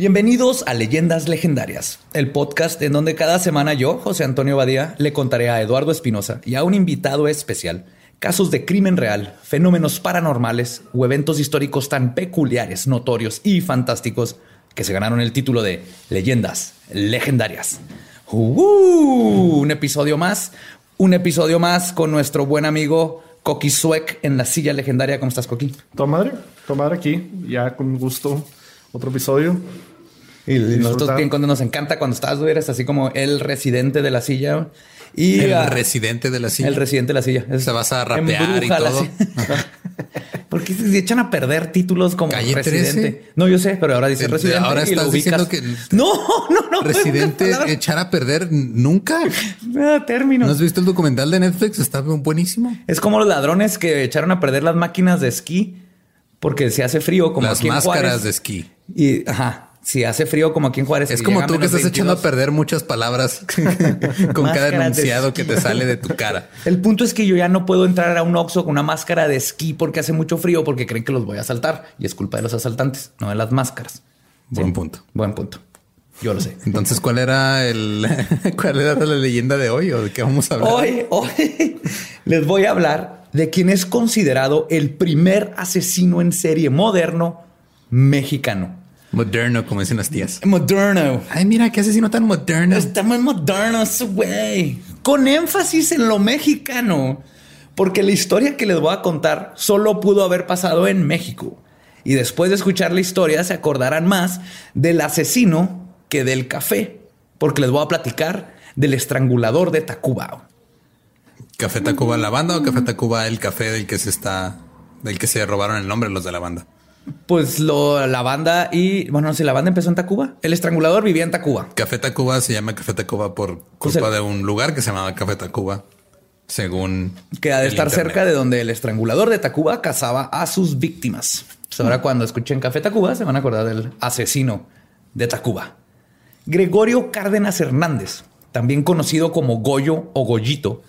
Bienvenidos a Leyendas Legendarias, el podcast en donde cada semana yo, José Antonio Badía, le contaré a Eduardo Espinosa y a un invitado especial casos de crimen real, fenómenos paranormales o eventos históricos tan peculiares, notorios y fantásticos que se ganaron el título de Leyendas Legendarias. Uh, un episodio más, un episodio más con nuestro buen amigo Coqui Suec en la silla legendaria. ¿Cómo estás, Coqui? Toda madre, toda madre aquí, ya con gusto, otro episodio. Y nosotros bien cuando nos encanta cuando estás, tú eres así como el residente de la silla. Y el ah, residente de la silla. el residente de la silla. Es- Se vas a rapear y todo. Porque se echan a perder títulos como Calle residente. 13. No, yo sé, pero ahora dice residente. ahora y lo estás diciendo ubicas. que- no, no, no. Residente echar a perder nunca. Ah. ¿No has visto el documental de Netflix? Está buenísimo. Es como los ladrones que echaron a perder las máquinas de esquí porque se hace frío como Las aquí en máscaras Juárez. de esquí. Y ajá, si hace frío como aquí en Juárez. Es como tú que estás echando a 22. perder muchas palabras con cada enunciado que te sale de tu cara. El punto es que yo ya no puedo entrar a un Oxxo con una máscara de esquí porque hace mucho frío porque creen que los voy a asaltar y es culpa de los asaltantes, no de las máscaras. Buen punto. Buen punto. Yo lo sé. Entonces, ¿cuál era el cuál era la leyenda de hoy o de qué vamos a hablar? Hoy, hoy les voy a hablar de quien es considerado el primer asesino en serie moderno mexicano. Moderno, como dicen las tías. Moderno. Ay, mira, qué asesino tan moderno. Está muy moderno ese güey. Con énfasis en lo mexicano. Porque la historia que les voy a contar solo pudo haber pasado en México. Y después de escuchar la historia se acordarán más del asesino que del café. Porque les voy a platicar del estrangulador de Tacuba. ¿Café Tacuba la banda o Café Tacuba el café del que se está, del que se robaron el nombre los de la banda? Pues lo, la banda y bueno, no sé, la banda empezó en Tacuba. El estrangulador vivía en Tacuba. Café Tacuba se llama Café Tacuba por Pues culpa el- de un lugar que se llamaba Café Tacuba, según Que ha de estar internet. cerca de donde el estrangulador de Tacuba cazaba a sus víctimas. Pues ahora cuando escuchen Café Tacuba se van a acordar del asesino de Tacuba. Gregorio Cárdenas Hernández, también conocido como Goyo o Goyito,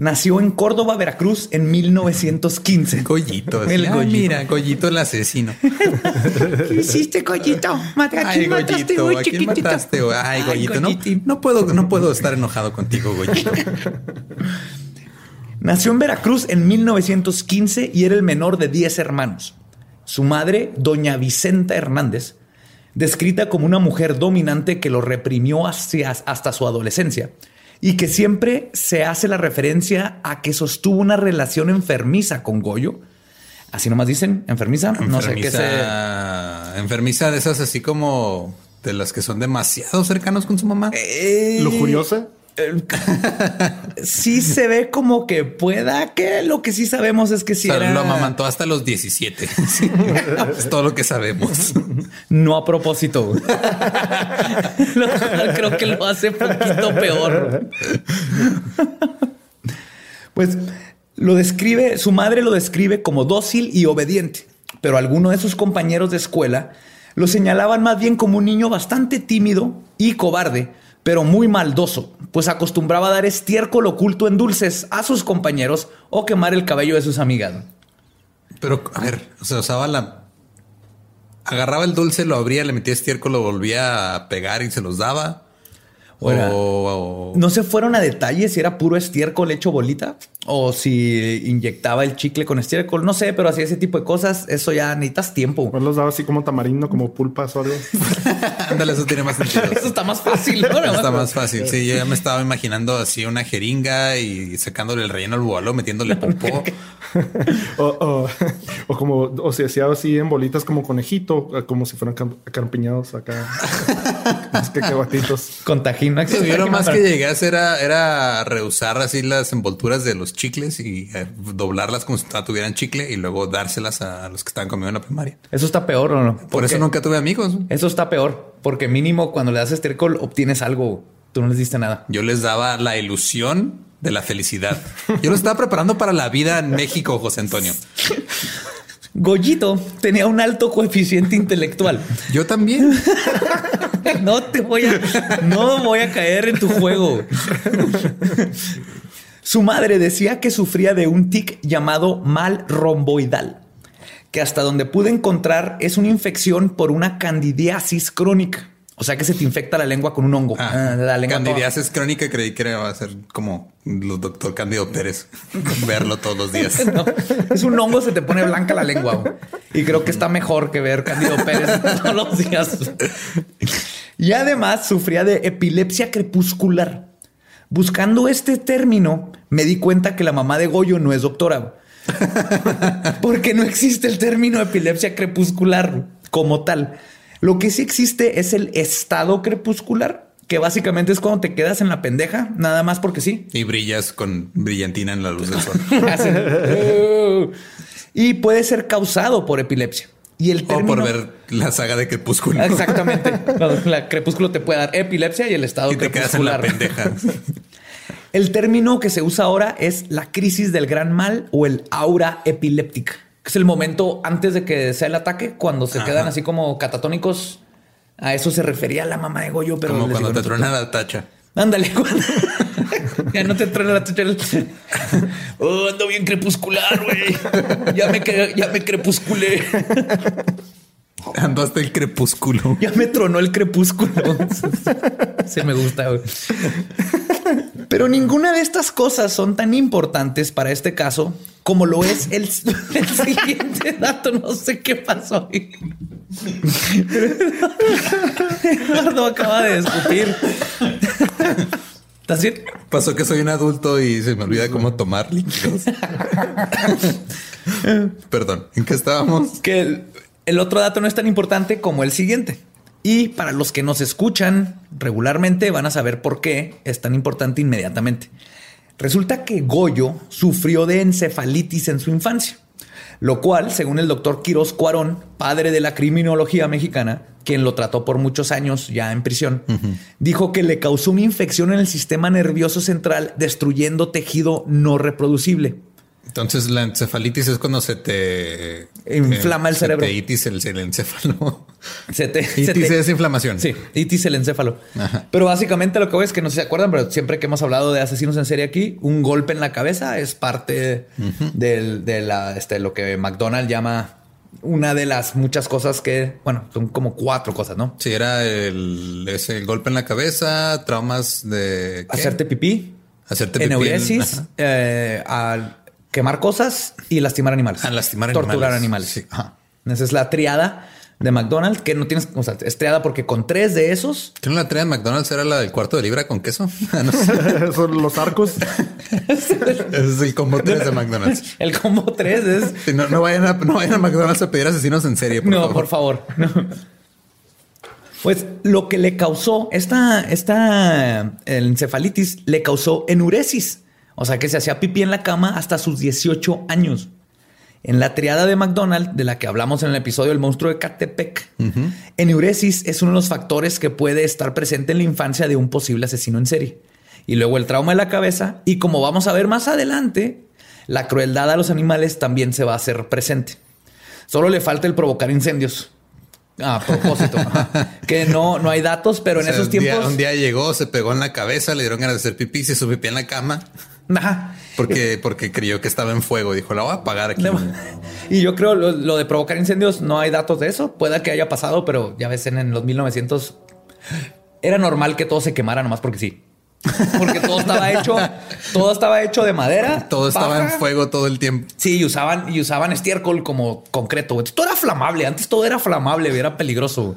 nació en Córdoba, Veracruz en 1915. Goyito. así, El "Ay, Goyito. mira, Goyito el asesino. ¿Qué hiciste, Goyito? Mate- ¿A Ay, mataste, Goyito, güey, ¿a quién mataste? Ay, Ay, Goyito, no, no puedo, no puedo estar enojado contigo, Goyito. Nació en Veracruz en 1915 y era el menor de 10 hermanos. Su madre, doña Vicenta Hernández, descrita como una mujer dominante que lo reprimió hacia- hasta su adolescencia y que siempre se hace la referencia a que sostuvo una relación enfermiza con Goyo. Así nomás dicen, enfermiza. No sé qué se... Enfermiza, enfermiza de esas así como de las que son demasiado cercanos con su mamá. Eh, Lujuriosa. Sí se ve como que pueda que lo que sí sabemos es que sí O sea, era... lo amamantó hasta los 17. Sí. es todo lo que sabemos. No a propósito. Lo cual creo que lo hace poquito peor. Pues lo describe, su madre lo describe como dócil y obediente, pero algunos de sus compañeros de escuela lo señalaban más bien como un niño bastante tímido y cobarde, pero muy maldoso, pues acostumbraba dar estiércol oculto en dulces a sus compañeros o quemar el cabello de sus amigas. Pero, a ver, o sea, usaba la... Agarraba el dulce, lo abría, le metía estiércol, lo volvía a pegar y se los daba. O, No se fueron a detalles si era puro estiércol hecho bolita o si inyectaba el chicle con estiércol. No sé, pero hacía ese tipo de cosas. Eso ya necesitas tiempo. Pues los daba así como tamarindo, como pulpas o algo. Ándale, eso tiene más sentido. Eso está más fácil. ¿no? Está más fácil. Sí, yo ya me estaba imaginando así una jeringa y sacándole el relleno al bubalo, metiéndole popó. O, o, o como, o se hacía así en bolitas como conejito, como si fueran cam- acarpiñados acá. Los cacahuatitos. Con tajín. ¿No? Sí, yo lo más que llegué a hacer era, era rehusar así las envolturas de los chicles y eh, doblarlas como si tuvieran chicle y luego dárselas a los que estaban comiendo en la primaria. Eso está peor o no? Por eso nunca tuve amigos. Eso está peor, porque mínimo cuando le das estiércol obtienes algo. Tú no les diste nada. Yo les daba la ilusión de la felicidad. Yo lo estaba preparando para la vida en México, José Antonio. Goyito tenía un alto coeficiente intelectual. Yo también. no te voy a, no voy a caer en tu juego. Su madre decía que sufría de un tic llamado mal romboidal, que hasta donde pude encontrar es una infección por una candidiasis crónica. O sea que se te infecta la lengua con un hongo. Ah, la lengua candidiasis crónica creí que iba a ser como los doctor Candido Pérez. verlo todos los días. es un hongo, se te pone blanca la lengua. Y creo que está mejor que ver Candido Pérez todos los días. Y además sufría de epilepsia crepuscular. Buscando este término, me di cuenta que la mamá de Goyo no es doctora. Porque no existe el término epilepsia crepuscular como tal. Lo que sí existe es el estado crepuscular, que básicamente es cuando te quedas en la pendeja, nada más porque sí. Y brillas con brillantina en la luz del sol. y puede ser causado por epilepsia. Y el término... O por ver la saga de Crepúsculo. Exactamente. la Crepúsculo te puede dar epilepsia y el estado y te Quedas en la pendeja. el término que se usa ahora es la crisis del gran mal o el aura epiléptica es el momento antes de que sea el ataque, cuando se quedan así como catatónicos. A eso se refería la mamá de Goyo, pero como cuando te truena la tacha. Ándale, ya no te truena la tacha. oh, ando bien crepuscular, güey. Ya me, ya me crepusculé. Ando hasta el crepúsculo. Ya me tronó el crepúsculo. Se me gusta. Güey. Pero ninguna de estas cosas son tan importantes para este caso como lo es el, siguiente dato. No sé qué pasó ahí. Eduardo acaba de discutir. ¿Estás bien? Pasó que soy un adulto y se me olvida cómo tomar líquidos. Perdón, ¿en qué estábamos? Que el otro dato no es tan importante como el siguiente. Y para los que nos escuchan regularmente van a saber por qué es tan importante inmediatamente. Resulta que Goyo sufrió de encefalitis en su infancia, lo cual, según el doctor Quiroz Cuarón, padre de la criminología mexicana, quien lo trató por muchos años ya en prisión, dijo que le causó una infección en el sistema nervioso central destruyendo tejido no reproducible. Entonces la encefalitis es cuando se te inflama el cerebro. Se te itis el, encéfalo. Se te, itis es inflamación. Sí, itis el encéfalo. Pero básicamente lo que voy es que no se acuerdan, pero siempre que hemos hablado de asesinos en serie aquí, un golpe en la cabeza es parte de la, este, lo que McDonald llama una de las muchas cosas que, bueno, son como cuatro cosas, ¿no? Sí, era el, ese golpe en la cabeza, traumas de hacerte pipí, hacerte pipí, eneuresis, eh, al quemar cosas y lastimar animales. Ah, lastimar Torturar animales. Esa es la triada de McDonald's, que no tienes, o sea, es triada porque con tres de esos. ¿Qué no la triada de McDonald's era la del cuarto de libra con queso? Ah, Son los arcos. es el combo tres de McDonald's. El combo tres es. no, vayan a, no vayan a McDonald's a pedir asesinos en serie. no, por favor. Pues lo que le causó esta, esta encefalitis le causó enuresis o sea que se hacía pipí en la cama hasta sus 18 años. En la triada de McDonald, de la que hablamos en el episodio El monstruo de Catepec, enuresis es uno de los factores que puede estar presente en la infancia de un posible asesino en serie. Y luego el trauma de la cabeza, y como vamos a ver más adelante, la crueldad a los animales también se va a hacer presente. Solo le falta el provocar incendios. A propósito, que no, no hay datos, pero en esos tiempos. un día llegó, se pegó en la cabeza, le dieron ganas de hacer pipí, se subió pipí en la cama. Porque, porque creyó que estaba en fuego. Dijo, la voy a apagar aquí. Y yo creo lo, de provocar incendios, no hay datos de eso. Pueda que haya pasado, pero ya ves, en, los 1900 era normal que todo se quemara nomás porque sí. Porque todo estaba hecho, todo estaba hecho de madera. Todo estaba en fuego todo el tiempo. Sí, y usaban, y usaban estiércol como concreto. Todo era flamable. Antes todo era flamable, era peligroso.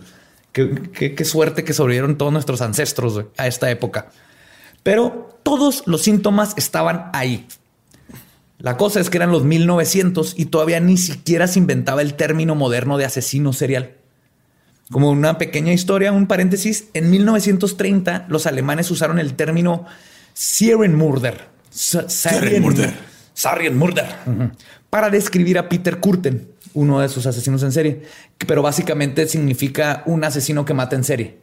Qué, qué suerte que sobrevivieron todos nuestros ancestros a esta época. Pero todos los síntomas estaban ahí. La cosa es que eran los 1900 y todavía ni siquiera se inventaba el término moderno de asesino serial. Como una pequeña historia, un paréntesis, en 1930 los alemanes usaron el término Serienmörder. Ujú. Para describir a Peter Kurten, uno de sus asesinos en serie. Pero básicamente significa un asesino que mata en serie.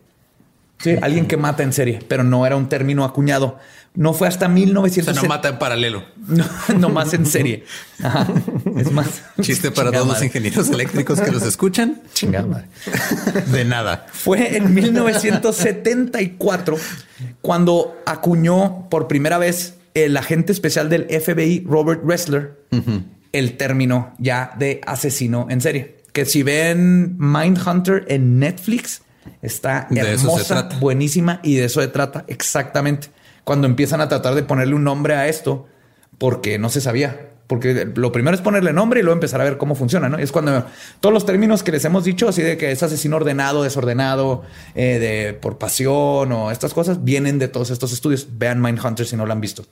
Sí, alguien que mata en serie, pero no era un término acuñado. No fue hasta O sea, 1900. no mata en paralelo. No, no más en serie. Ajá. Es más. Chiste para todos los ingenieros eléctricos que los escuchan. Chingada madre. De nada. Fue en 1974 cuando acuñó por primera vez el agente especial del FBI, Robert Ressler, el término ya de asesino en serie. Que si ven Mindhunter en Netflix, está hermosa, buenísima y de eso se trata exactamente. Cuando empiezan a tratar de ponerle un nombre a esto, porque no se sabía. Porque lo primero es ponerle nombre y luego empezar a ver cómo funciona, ¿no? Es cuando todos los términos que les hemos dicho, así de que es asesino ordenado, desordenado, eh, de por pasión o estas cosas, vienen de todos estos estudios. Vean Mindhunter si no lo han visto.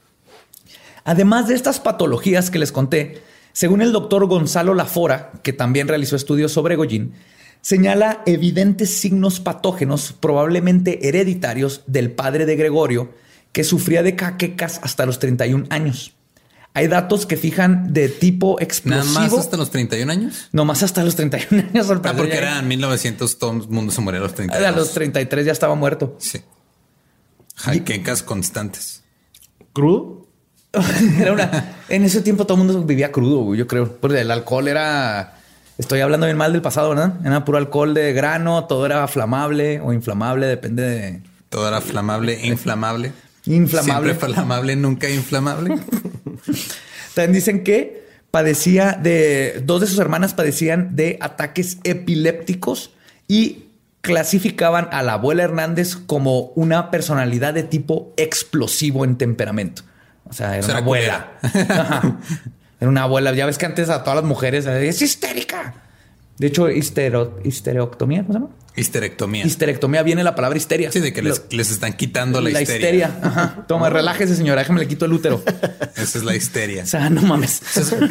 Además de estas patologías que les conté, según el doctor Gonzalo Lafora, que también realizó estudios sobre Goyin, señala evidentes signos patógenos, probablemente hereditarios, del padre de Gregorio, que sufría de caquecas hasta los 31 años. Hay datos que fijan de tipo Nada explosivo. más hasta los 31 años. No más hasta los 31 años. Ah, porque ya- eran 1900, todo el mundo se moría a los 32. A los 33 ya estaba muerto. Sí. Jaquecas constantes. ¿Crudo? Era una. En ese tiempo todo el mundo vivía crudo, yo creo. Porque el alcohol era. Estoy hablando bien mal del pasado, ¿verdad? Era puro alcohol de grano, todo era flamable o inflamable, depende de. Todo era flamable, inflamable. Inflamable. Siempre flamable, nunca inflamable. También dicen que padecía de. Dos de sus hermanas padecían de ataques epilépticos y clasificaban a la abuela Hernández como una personalidad de tipo explosivo en temperamento. O sea, era una era abuela. Era una abuela. Ya ves que antes a todas las mujeres eh, es histérica. De hecho, histero, histerectomía, ¿cómo se llama? Histerectomía. Histerectomía viene la palabra histeria. Sí, de que les, Lo- les están quitando la, la histeria. histeria. Ajá. Toma, relájese, señora. Déjame le quito el útero. Esa es la histeria. O sea, no mames.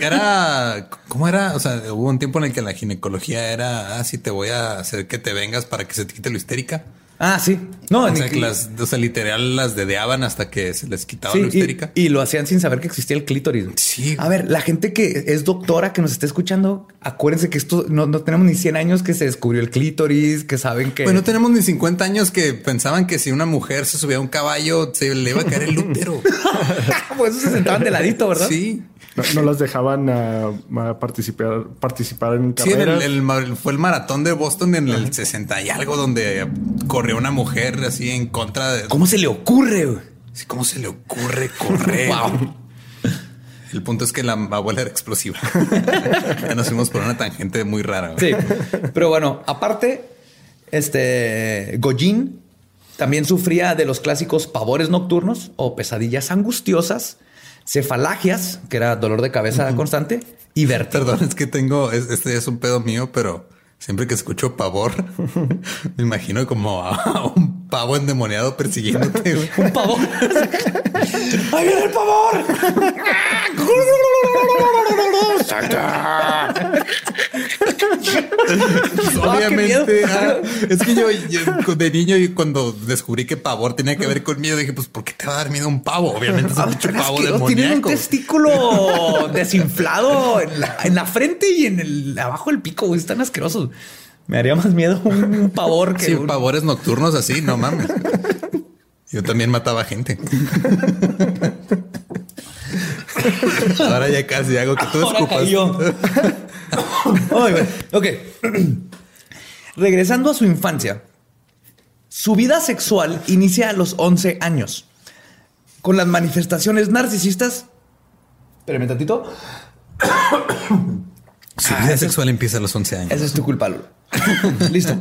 Era, ¿cómo era? O sea, hubo un tiempo en el que la ginecología era, ah, sí, te voy a hacer que te vengas para que se te quite lo histérica. Ah, sí. No, O ni- sea, que las, o sea, literal las dedeaban hasta que se les quitaba sí, y, histérica. y lo hacían sin saber que existía el clítoris. Sí. A ver, la gente que es doctora, que nos esté escuchando, acuérdense que esto no, no tenemos ni 100 años que se descubrió el clítoris, que saben que... Bueno, tenemos ni 50 años que pensaban que si una mujer se subía a un caballo se le iba a caer el útero. Por eso se sentaban de ladito, ¿verdad? Sí. No, no las dejaban ah, participar, participar en Sí, en el, carreras. el mar- fue el maratón de Boston en el 60 y algo donde corrió una mujer así en contra de... ¿Cómo se le ocurre? güey? Sí, ¿Cómo se le ocurre correr? Wow. El punto es que la abuela era explosiva. ya nos fuimos por una tangente muy rara. güey. Sí. Pero bueno, aparte, este Goyin también sufría de los clásicos pavores nocturnos o pesadillas angustiosas, cefalagias, que era dolor de cabeza constante, y vértigo. Perdón, es que tengo, es- este es un pedo mío, pero siempre que escucho pavor, me imagino como a un pavo endemoniado persiguiéndote. Un pavor. ¡Ahí viene el pavor! Obviamente, Ah, ah, es que yo, yo de niño y cuando descubrí que pavor tenía que ver con miedo, dije, pues, ¿por qué te va a dar miedo un pavo? Obviamente es un pinche pavo Tienen un demoníaco. testículo desinflado en la, en la frente y en el abajo del pico. güey. Están asquerosos. Me haría más miedo un pavor que Sí, un- pavores nocturnos así, no mames. Yo también mataba gente. Ahora ya casi hago que tú Ahora escupas. ok. Regresando a su infancia, su vida sexual inicia a los 11 años con las manifestaciones narcisistas. Espérame tantito. Su vida sexual empieza a los 11 años. Esa es tu culpa, Lolo. Listo.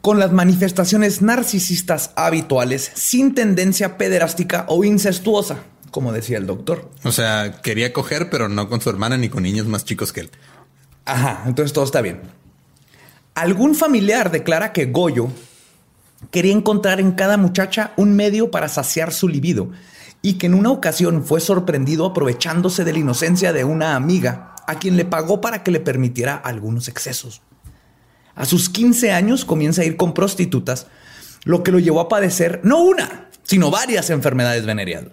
Con las manifestaciones narcisistas habituales sin tendencia pederástica o incestuosa, como decía el doctor. O sea, quería coger, pero no con su hermana ni con niños más chicos que él. Ajá, entonces todo está bien. Algún familiar declara que Goyo quería encontrar en cada muchacha un medio para saciar su libido y que en una ocasión fue sorprendido aprovechándose de la inocencia de una amiga a quien le pagó para que le permitiera algunos excesos. A sus 15 años comienza a ir con prostitutas, lo que lo llevó a padecer no una, sino varias enfermedades venéreas.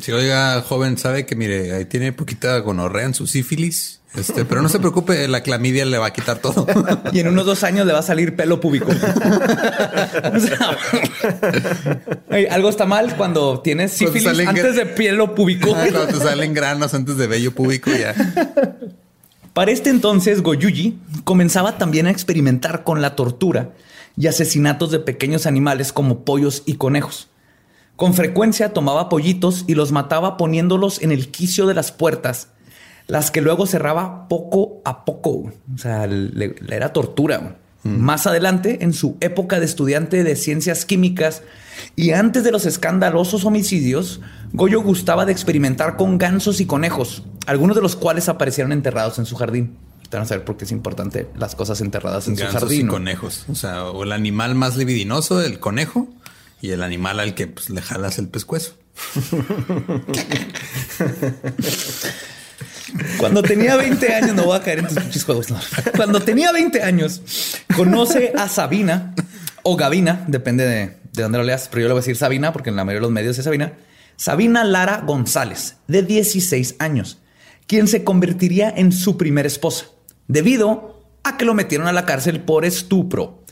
Si oiga, joven, sabe que mire, ahí tiene poquita gonorrea en su sífilis. Este, pero no se preocupe, la clamidia le va a quitar todo. y en unos dos años le va a salir pelo púbico. algo está mal cuando tienes sífilis antes de pelo púbico. cuando te salen granos antes de vello púbico ya. Para este entonces, Goyuji comenzaba también a experimentar con la tortura y asesinatos de pequeños animales como pollos y conejos. Con frecuencia tomaba pollitos y los mataba poniéndolos en el quicio de las puertas, las que luego cerraba poco a poco. O sea, le, era tortura. Mm. Más adelante, en su época de estudiante de ciencias químicas y antes de los escandalosos homicidios, Goyo gustaba de experimentar con gansos y conejos, algunos de los cuales aparecieron enterrados en su jardín. Vamos a ver por qué es importante las cosas enterradas en su jardín. Y conejos. O sea, o el animal más libidinoso, el conejo, y el animal al que pues, le jalas el pescuezo. Cuando tenía 20 años, no voy a caer en tus pinches. Cuando tenía 20 años, conoce a Sabina o Gavina, depende de, de dónde lo leas, pero yo le voy a decir Sabina porque en la mayoría de los medios es Sabina. Sabina Lara González, de 16 años, quien se convertiría en su primera esposa, debido a que lo metieron a la cárcel por estupro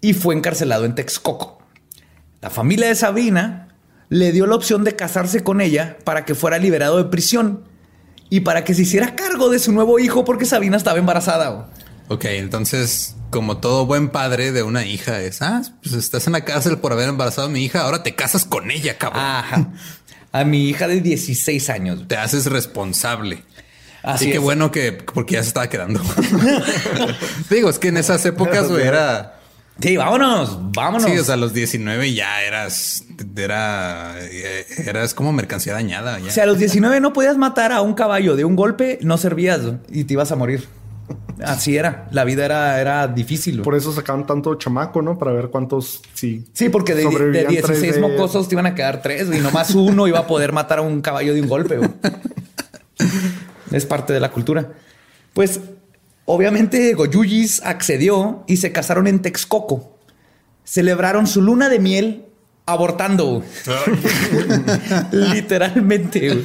y fue encarcelado en Texcoco. La familia de Sabina le dio la opción de casarse con ella para que fuera liberado de prisión y para que se hiciera cargo de su nuevo hijo porque Sabina estaba embarazada. Ok, entonces, como todo buen padre de una hija es, ah, pues estás en la cárcel por haber embarazado a mi hija, ahora te casas con ella, cabrón. Ajá. A mi hija de 16 años. Te haces responsable. Así que bueno que, porque ya se estaba quedando. Digo, es que en esas épocas, era Sí, vámonos, vámonos. Sí, o sea, a los 19 ya eras, era, eras como mercancía dañada. Ya. O sea, a los 19 no podías matar a un caballo de un golpe, no servías y te ibas a morir. Así era, la vida era, era difícil. Por eso sacaban tanto chamaco, ¿no? Para ver cuántos sí. Sí, porque de, de 16 mocosos te iban a quedar tres y nomás uno iba a poder matar a un caballo de un golpe. es parte de la cultura. Pues Obviamente Goyuyis accedió y se casaron en Texcoco. Celebraron su luna de miel abortando. Literalmente.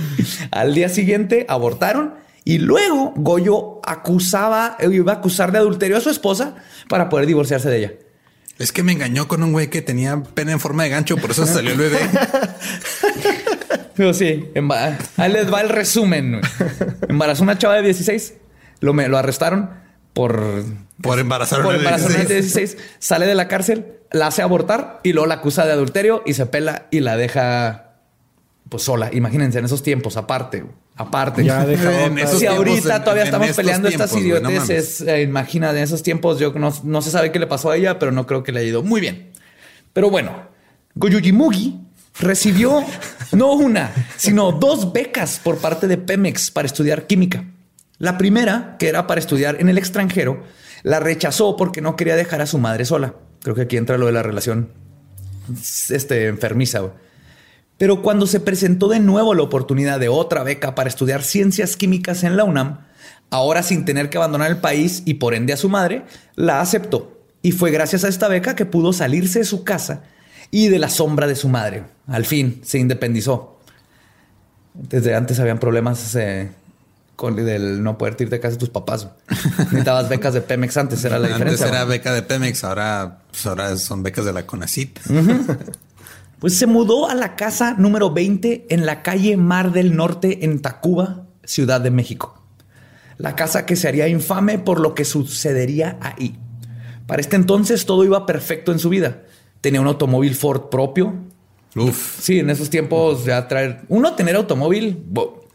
Al día siguiente abortaron y luego Goyo acusaba, iba a acusar de adulterio a su esposa para poder divorciarse de ella. Es que me engañó con un güey que tenía pena en forma de gancho, por eso salió el bebé. Pero sí, ahí les va el resumen. Embarazó una chava de 16 lo, me, lo arrestaron por, por embarazar por embarazar 16. Sale de la cárcel, la hace abortar y luego la acusa de adulterio y se pela y la deja pues sola. Imagínense en esos tiempos, aparte, aparte. Ya si ahorita todavía estamos peleando estas idioteces, eh, imagina en esos tiempos yo no, no se sabe qué le pasó a ella, pero no creo que le haya ido muy bien. Pero bueno, Goyujimugi recibió no una, sino dos becas por parte de Pemex para estudiar química. La primera, que era para estudiar en el extranjero, la rechazó porque no quería dejar a su madre sola. Creo que aquí entra lo de la relación este, enfermiza. Pero cuando se presentó de nuevo la oportunidad de otra beca para estudiar ciencias químicas en la UNAM, ahora sin tener que abandonar el país y por ende a su madre, la aceptó. Y fue gracias a esta beca que pudo salirse de su casa y de la sombra de su madre. Al fin se independizó. Desde antes habían problemas eh, con del no poder irte a casa de tus papás. Necesitabas becas de Pemex antes, era la diferencia. Antes era beca de Pemex, ahora, pues ahora son becas de la CONACIT. Pues se mudó a la casa número 20 en la calle Mar del Norte en Tacuba, Ciudad de México. La casa que se haría infame por lo que sucedería ahí. Para este entonces todo iba perfecto en su vida. Tenía un automóvil Ford propio. Uf. Sí, en esos tiempos ya traer uno tener automóvil.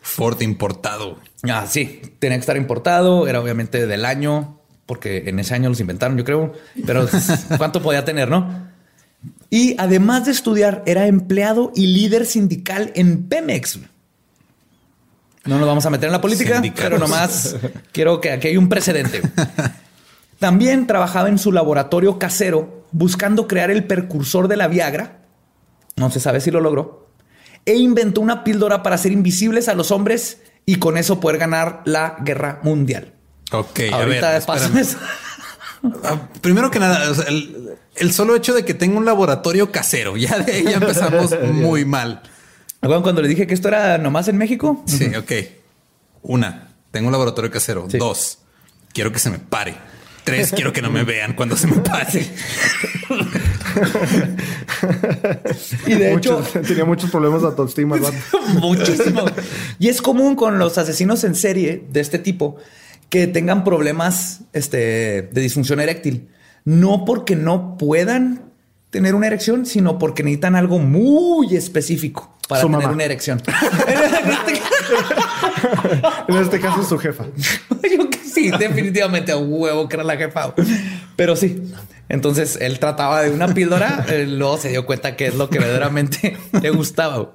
Ford importado. Ah, sí, tenía que estar importado, era obviamente del año, porque en ese año los inventaron, yo creo, pero ¿cuánto podía tener, no? Y además de estudiar, era empleado y líder sindical en Pemex. No nos vamos a meter en la política, pero nomás quiero que aquí hay un precedente. También trabajaba en su laboratorio casero buscando crear el precursor de la Viagra. No se sabe si lo logró. E inventó una píldora para hacer invisibles a los hombres y con eso poder ganar la guerra mundial. Ok, ahorita a ver, ah, Primero que nada, el, solo hecho de que tenga un laboratorio casero, ya de ahí empezamos muy mal. Cuando le dije que esto era nomás en México. Sí, ok. Una, tengo un laboratorio casero. Sí. Dos, quiero que se me pare. Tres, quiero que no me vean cuando se me pare. Y de hecho, Muchos- tenía muchos problemas de autoestima. muchísimo. Y es común con los asesinos en serie de este tipo que tengan problemas este, de disfunción eréctil. No porque no puedan tener una erección, sino porque necesitan algo muy específico para Su tener mamá. una erección. En este caso, su jefa. Yo sí, definitivamente a huevo que era la jefa. Pero sí. Entonces él trataba de una píldora, eh, luego se dio cuenta que es lo que verdaderamente le gustaba.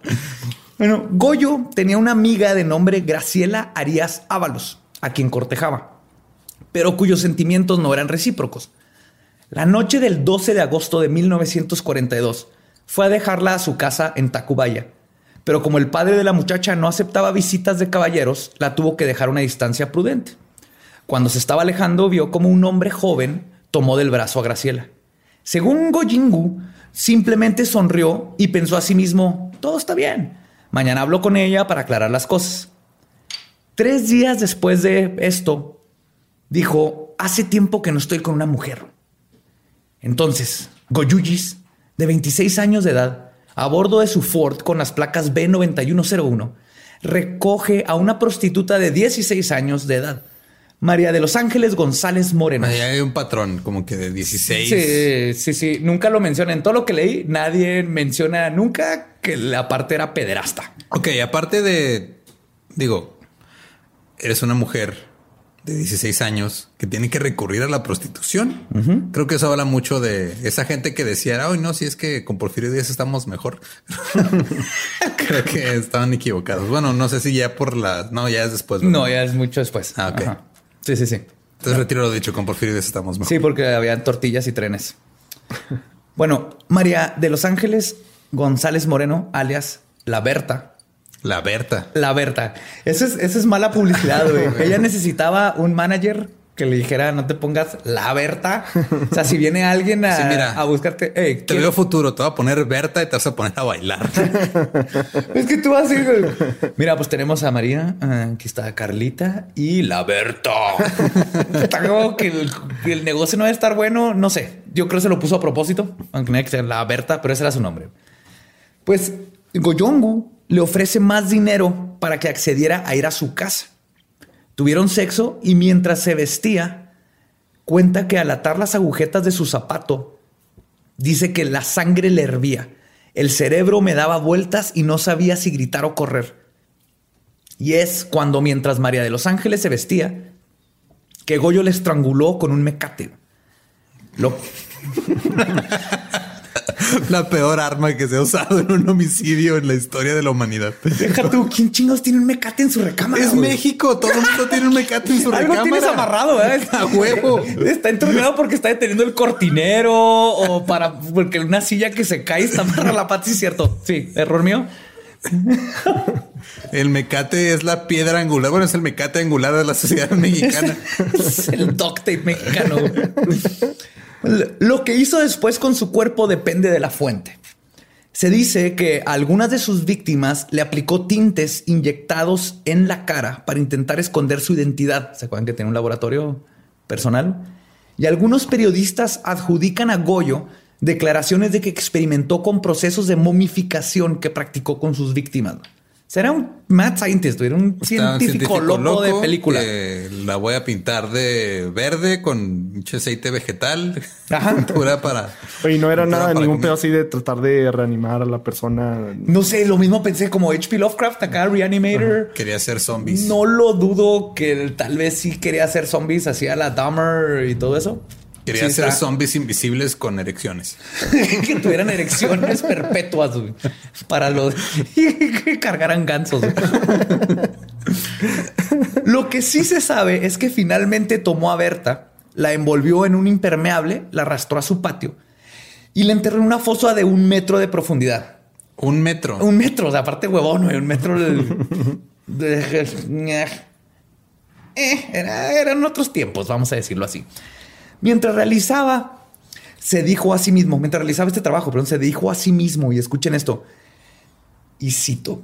Bueno, Goyo tenía una amiga de nombre Graciela Arias Ábalos, a quien cortejaba, pero cuyos sentimientos no eran recíprocos. La noche del 12 de agosto de 1942 fue a dejarla a su casa en Tacubaya, pero como el padre de la muchacha no aceptaba visitas de caballeros, la tuvo que dejar a una distancia prudente. Cuando se estaba alejando, vio como un hombre joven tomó del brazo a Graciela. Según Goyingu, simplemente sonrió y pensó a sí mismo, todo está bien. Mañana hablo con ella para aclarar las cosas. Tres días después de esto, dijo, hace tiempo que no estoy con una mujer. Entonces, Goyuyis, de 26 años de edad, a bordo de su Ford con las placas B9101, recoge a una prostituta de 16 años de edad, María de los Ángeles González Moreno. Ahí hay un patrón como que de 16. Sí, sí, sí. Nunca lo menciona. En todo lo que leí, nadie menciona nunca que la parte era pederasta. Ok, aparte de, digo, eres una mujer de 16 años que tiene que recurrir a la prostitución. Creo que eso habla mucho de esa gente que decía, ay, no, si es que con Porfirio Díaz estamos mejor. Creo que estaban equivocados. Bueno, no sé si ya por la, no, ya es después. ¿verdad? No, ya es mucho después. Ah, ok. Ajá. Sí, sí, sí. Entonces retiro lo dicho, con Porfirio estamos mejor. Sí, porque habían tortillas y trenes. Bueno, María de los Ángeles González Moreno, alias La Berta. La Berta. La Berta. Eso es, eso es mala publicidad, güey. Ella necesitaba un manager que le dijera, no te pongas La Berta. O sea, si viene alguien a, Sí, mira. a buscarte, "Ey, Te ¿quién- veo futuro, te voy a poner Berta y te vas a poner a bailar. Es que tú vas a ir. Mira, pues tenemos a María, ah, aquí está Carlita y la Berta. Está como que el, negocio no debe estar bueno. No sé. Yo creo que se lo puso a propósito, aunque no hay que ser la Berta, pero ese era su nombre. Pues Goyongu le ofrece más dinero para que accediera a ir a su casa. Tuvieron sexo y mientras se vestía, cuenta que al atar las agujetas de su zapato, dice que la sangre le hervía. El cerebro me daba vueltas y no sabía si gritar o correr. Y es cuando mientras María de los Ángeles se vestía, que Goyo le estranguló con un mecate. Lo, La peor arma que se ha usado en un homicidio en la historia de la humanidad. deja tú, ¿quién chingos tiene un mecate en su recámara? Es güey? México, todo el mundo tiene un mecate en su Algo recámara. tienes amarrado, ¿eh? A huevo. Está entrenado porque está deteniendo el cortinero o para porque una silla que se cae está para la pata. Sí, cierto. Sí, error mío. El mecate es la piedra angular. Bueno, es el mecate angular de la sociedad mexicana. Es el duct tape mexicano. Lo que hizo después con su cuerpo depende de la fuente. Se dice que a algunas de sus víctimas le aplicó tintes inyectados en la cara para intentar esconder su identidad. ¿Se acuerdan que tiene un laboratorio personal? Y algunos periodistas adjudican a Goyo declaraciones de que experimentó con procesos de momificación que practicó con sus víctimas. Será un mad scientist, era un Está un científico, loco, de película. que la voy a pintar de verde con mucho aceite vegetal. Ajá. Pura para. Y no era nada, ningún comer. pedo así de tratar de reanimar a la persona. No sé, lo mismo pensé como H.P. Lovecraft acá, Reanimator. Quería ser zombies. No lo dudo que tal vez sí quería hacer zombies, hacía la Dahmer y todo eso. Quería Sí, ser está. zombies invisibles con erecciones. que tuvieran erecciones perpetuas güey, para los que cargaran gansos. güey. Lo que sí se sabe es que finalmente tomó a Berta, la envolvió en un impermeable, la arrastró a su patio y la enterró en una fosa de un metro de profundidad. Un metro. Un metro, o sea, aparte huevón, güey, un metro de- Eh, era- eran otros tiempos, vamos a decirlo así. Mientras realizaba, se dijo a sí mismo, mientras realizaba este trabajo, perdón, se dijo a sí mismo, y escuchen esto, Y cito,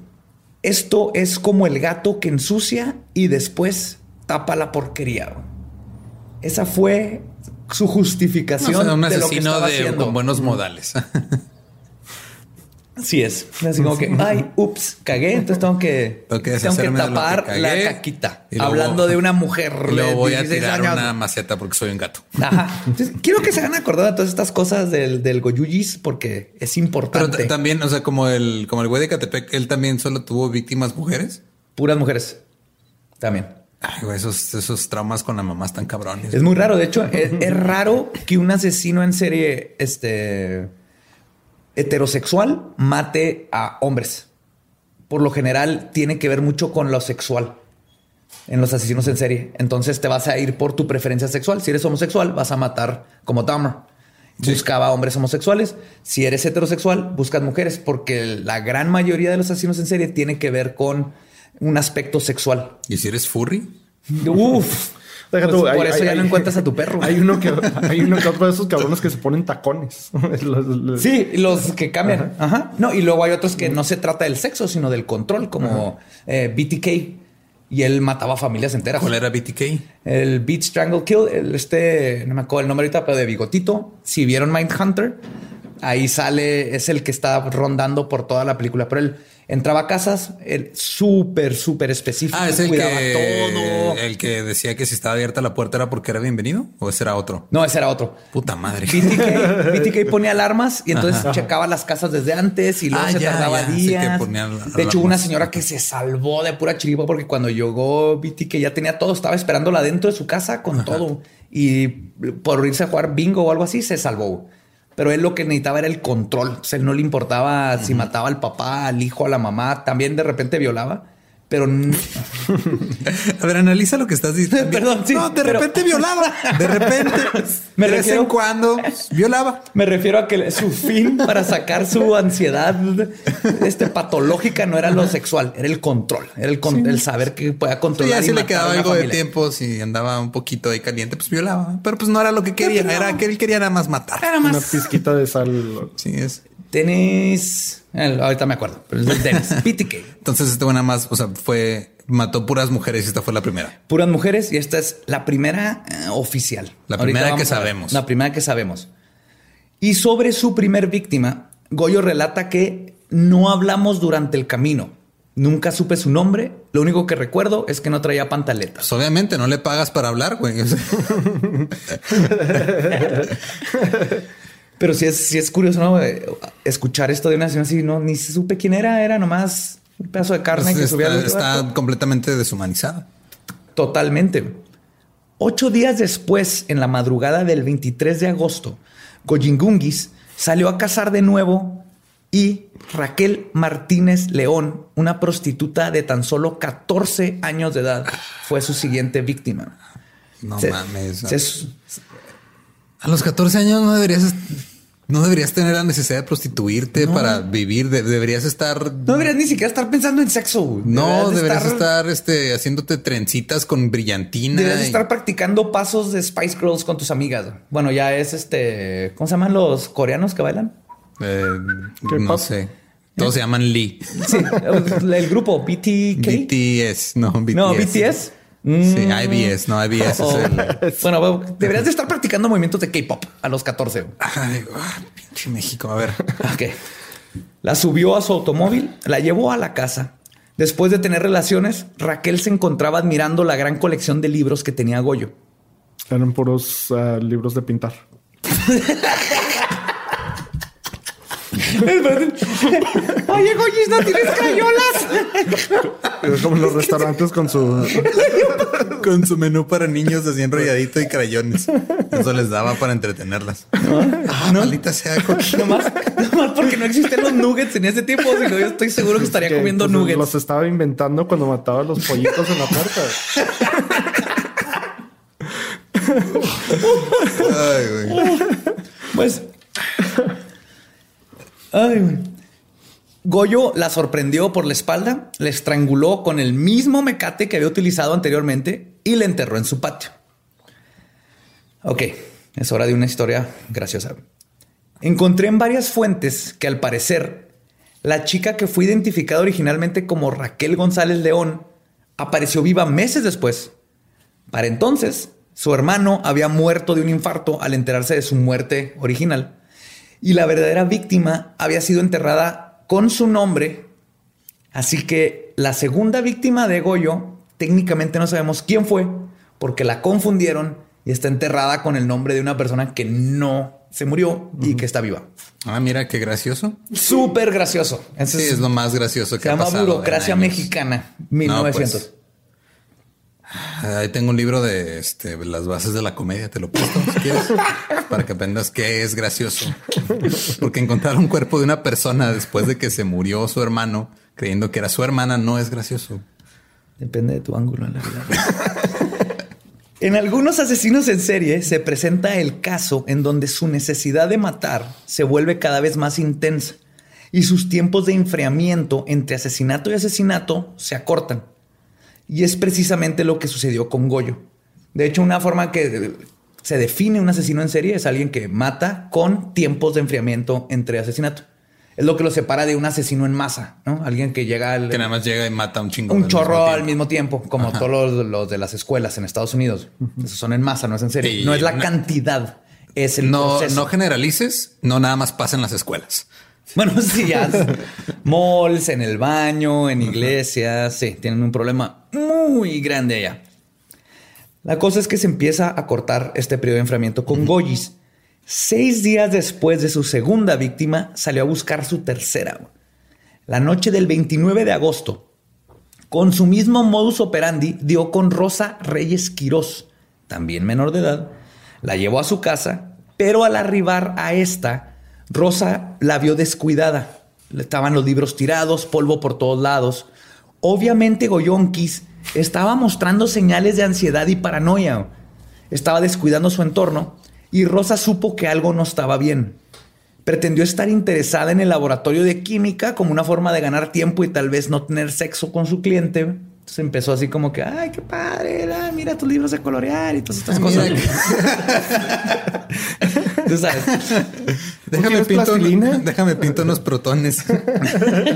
esto es como el gato que ensucia y después tapa la porquería. Esa fue su justificación. No, un asesino de, con buenos modales. Así es. Así como que, ay, ups, cagué, entonces tengo que, Tengo que tengo tapar la caquita. Luego- Hablando de una mujer. De voy a 16 tirar años. una maceta porque soy un gato. Ajá. Entonces, quiero que se hagan acordar de todas estas cosas del, del Goyuyis porque es Pero importante. t- también, o sea, como el, como el güey de Catepec, él también solo tuvo víctimas mujeres. Puras mujeres. También. Ay, güey, esos, esos traumas con la mamá están cabrones. Es muy raro. De hecho, es, es raro que un asesino en serie este, heterosexual mate a hombres. Por lo general, tiene que ver mucho con lo sexual en los asesinos en serie. Entonces te vas a ir por tu preferencia sexual. Si eres homosexual, vas a matar como Dahmer. Buscaba hombres homosexuales. Si eres heterosexual, buscas mujeres, porque la gran mayoría de los asesinos en serie tiene que ver con un aspecto sexual. Y si eres furry, Uf. Deja Pues tú, por hay- eso hay- ya no encuentras a tu perro. Hay uno que hay uno que otro de esos cabrones que se ponen tacones. Los- los- Sí, los que cambian. Ajá. No, y luego hay otros que no se trata del sexo, sino del control, como eh, BTK. Y él mataba familias enteras. ¿cuál era BTK? El Beat Strangle Kill, el este, no me acuerdo el nombre ahorita, pero de bigotito. Si vieron Mindhunter, ahí sale, es el que está rondando por toda la película. Pero él entraba a casas, súper, súper específico. Ah, es el cuidaba que, todo. el que decía que si estaba abierta la puerta era porque era bienvenido o ese era otro. No, ese era otro. Puta madre. BTK, BTK ponía alarmas y entonces checaba las casas desde antes y luego Ah, se ya, tardaba ya, días. de hecho, una señora que se salvó de pura chiripa porque cuando llegó BTK ya tenía todo, estaba esperándola dentro de su casa con todo y por irse a jugar bingo o algo así se salvó. Pero él lo que necesitaba era el control. O sea, él no le importaba si mataba al papá, al hijo, a la mamá. También de repente violaba. Pero A ver, analiza lo que estás diciendo. Perdón, sí, No, de pero- repente violaba. De repente, Me de vez en cuando violaba. Me refiero a que su fin para sacar su ansiedad este, patológica no era lo sexual, era el control, era el, con- el saber que pueda Sí, controlar. ya y si le quedaba una algo de tiempo, si andaba un poquito ahí caliente, pues violaba. Pero pues no era lo que quería, era que él quería nada más matar. Era Una más. pizquita de sal. Sí, es. Tenis. eh, ahorita me acuerdo, pero es. PTK. Entonces este güey nada más, o sea, fue, mató puras mujeres y esta fue la primera. Puras mujeres y esta es la primera eh, oficial. La Ahorita primera que sabemos. La primera que sabemos. Y sobre su primer víctima, Goyo relata que no hablamos durante el camino. Nunca supe su nombre. Lo único que recuerdo es que no traía pantaletas. Pues obviamente no le pagas para hablar, güey. Pero sí es, sí es curioso, ¿no? Escuchar esto de una nación así, no, ni supe quién era, era nomás un pedazo de carne que subía está, está completamente deshumanizada. Totalmente. Ocho días después, en la madrugada del 23 de agosto, Goyingungis salió a cazar de nuevo y Raquel Martínez León, una prostituta de tan solo 14 años de edad, fue su siguiente víctima. No Se- mames. se- A los 14 años no deberías, no deberías tener la necesidad de prostituirte para vivir. De- deberías estar. no deberías ni siquiera estar pensando en sexo. güey. No, de deberías estar, este, haciéndote trencitas con brillantina. Deberías y- estar practicando pasos de Spice Girls con tus amigas. Bueno, ya es este. ¿Cómo se llaman los coreanos que bailan? eh, ¿Qué no pop? sé. Todos se llaman Lee. Sí, el grupo BTK. BTS, no, BTS. No, BTS. Sí, Mm. IBS, no, IBS Oh. es el. Bueno, deberías de estar practicando movimientos de K-pop a los 14. Ay, ah, pinche México. A ver. Ok. La subió a su automóvil, la llevó a la casa. Después de tener relaciones, Raquel se encontraba admirando la gran colección de libros que tenía Goyo. Eran puros ah, libros de pintar. Oye, Goyis, ¿no tienes crayolas? Es como en los restaurantes con su. Con su menú para niños así enrolladito y crayones. Eso les daba para entretenerlas. Ah, maldita sea. nomás, nomás porque no existen los nuggets en ese tiempo, sino yo estoy seguro que estaría que, comiendo pues, nuggets. Los estaba inventando cuando mataba a los pollitos en la puerta. Ay, güey. Pues. Ay, güey. Goyo la sorprendió por la espalda, le estranguló con el mismo mecate que había utilizado anteriormente y le enterró en su patio. Ok, es hora de una historia graciosa. Encontré en varias fuentes que al parecer La chica que fue identificada originalmente como Raquel González León apareció viva meses después. Para entonces, su hermano había muerto de un infarto al enterarse de su muerte original y la verdadera víctima había sido enterrada con su nombre. Así que la segunda víctima de Goyo, técnicamente no sabemos quién fue, porque la confundieron y está enterrada con el nombre de una persona que no se murió y que está viva. Ah, mira qué gracioso. Súper gracioso. sí, es lo más gracioso que se llama Burocracia Mexicana, 1900. Pues, ahí tengo un libro de este, las bases de la comedia, te lo puedo si quieres, para que aprendas qué es gracioso. Porque encontrar un cuerpo de una persona después de que se murió su hermano, creyendo que era su hermana, no es gracioso. Depende de tu ángulo en la vida. en algunos asesinos en serie se presenta el caso en donde su necesidad de matar se vuelve cada vez más intensa y sus tiempos de enfriamiento entre asesinato y asesinato se acortan. Y es precisamente lo que sucedió con Goyo. De hecho, una forma que se define un asesino en serie es alguien que mata con tiempos de enfriamiento entre asesinato. Es lo que lo separa de un asesino en masa, ¿no? Alguien que llega al... Que nada más llega y mata un chingo. Un chorro al mismo tiempo, como todos los, de las escuelas en Estados Unidos. Esos son en masa, no es en serie. no es la cantidad, es el no, No generalices, no nada más pasa en las escuelas. Bueno, sí, ya. malls, en el baño, en iglesias, sí, tienen un problema muy grande allá. La cosa es que se empieza a cortar este periodo de enfriamiento con Goyis. Seis días después de su segunda víctima, salió a buscar su tercera. La noche del 29 de agosto, con su mismo modus operandi, dio con Rosa Reyes Quirós, también menor de edad, la llevó a su casa, pero al arribar a esta, Rosa la vio descuidada. Estaban los libros tirados, polvo por todos lados. Obviamente Goyonkis estaba mostrando señales de ansiedad y paranoia. Estaba descuidando su entorno y Rosa supo que algo no estaba bien. Pretendió estar interesada en el laboratorio de química como una forma de ganar tiempo y tal vez no tener sexo con su cliente. Entonces empezó así como que, ay, qué padre, mira tus libros de colorear y todas estas ah, cosas. Tú sabes. Déjame pinto, déjame pinto unos protones.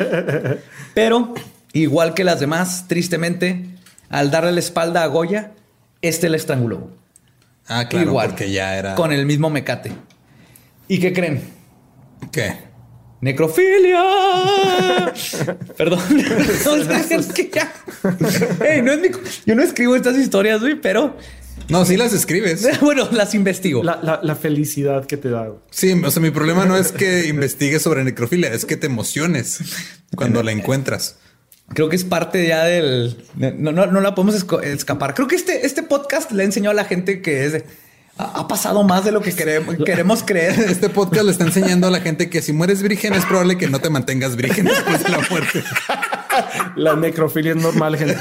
Pero, igual que las demás, tristemente, al darle la espalda a Goya, este la estranguló. Ah, claro, igual, que ya era. Con el mismo mecate. ¿Y qué creen? ¿Qué? Necrofilia. Perdón. Yo no escribo estas historias, güey, pero no, sí las escribes. bueno, las investigo. La, felicidad que te da. Sí, o sea, mi problema no es que investigues sobre necrofilia, es que te emociones cuando la encuentras. Creo que es parte ya del... No, no, la podemos escapar. Creo que este, este podcast le enseñó a la gente que es... Ha pasado más de lo que queremos, queremos creer. Este podcast le está enseñando a la gente que si mueres virgen es probable que no te mantengas virgen después de la muerte. La necrofilia es normal, gente.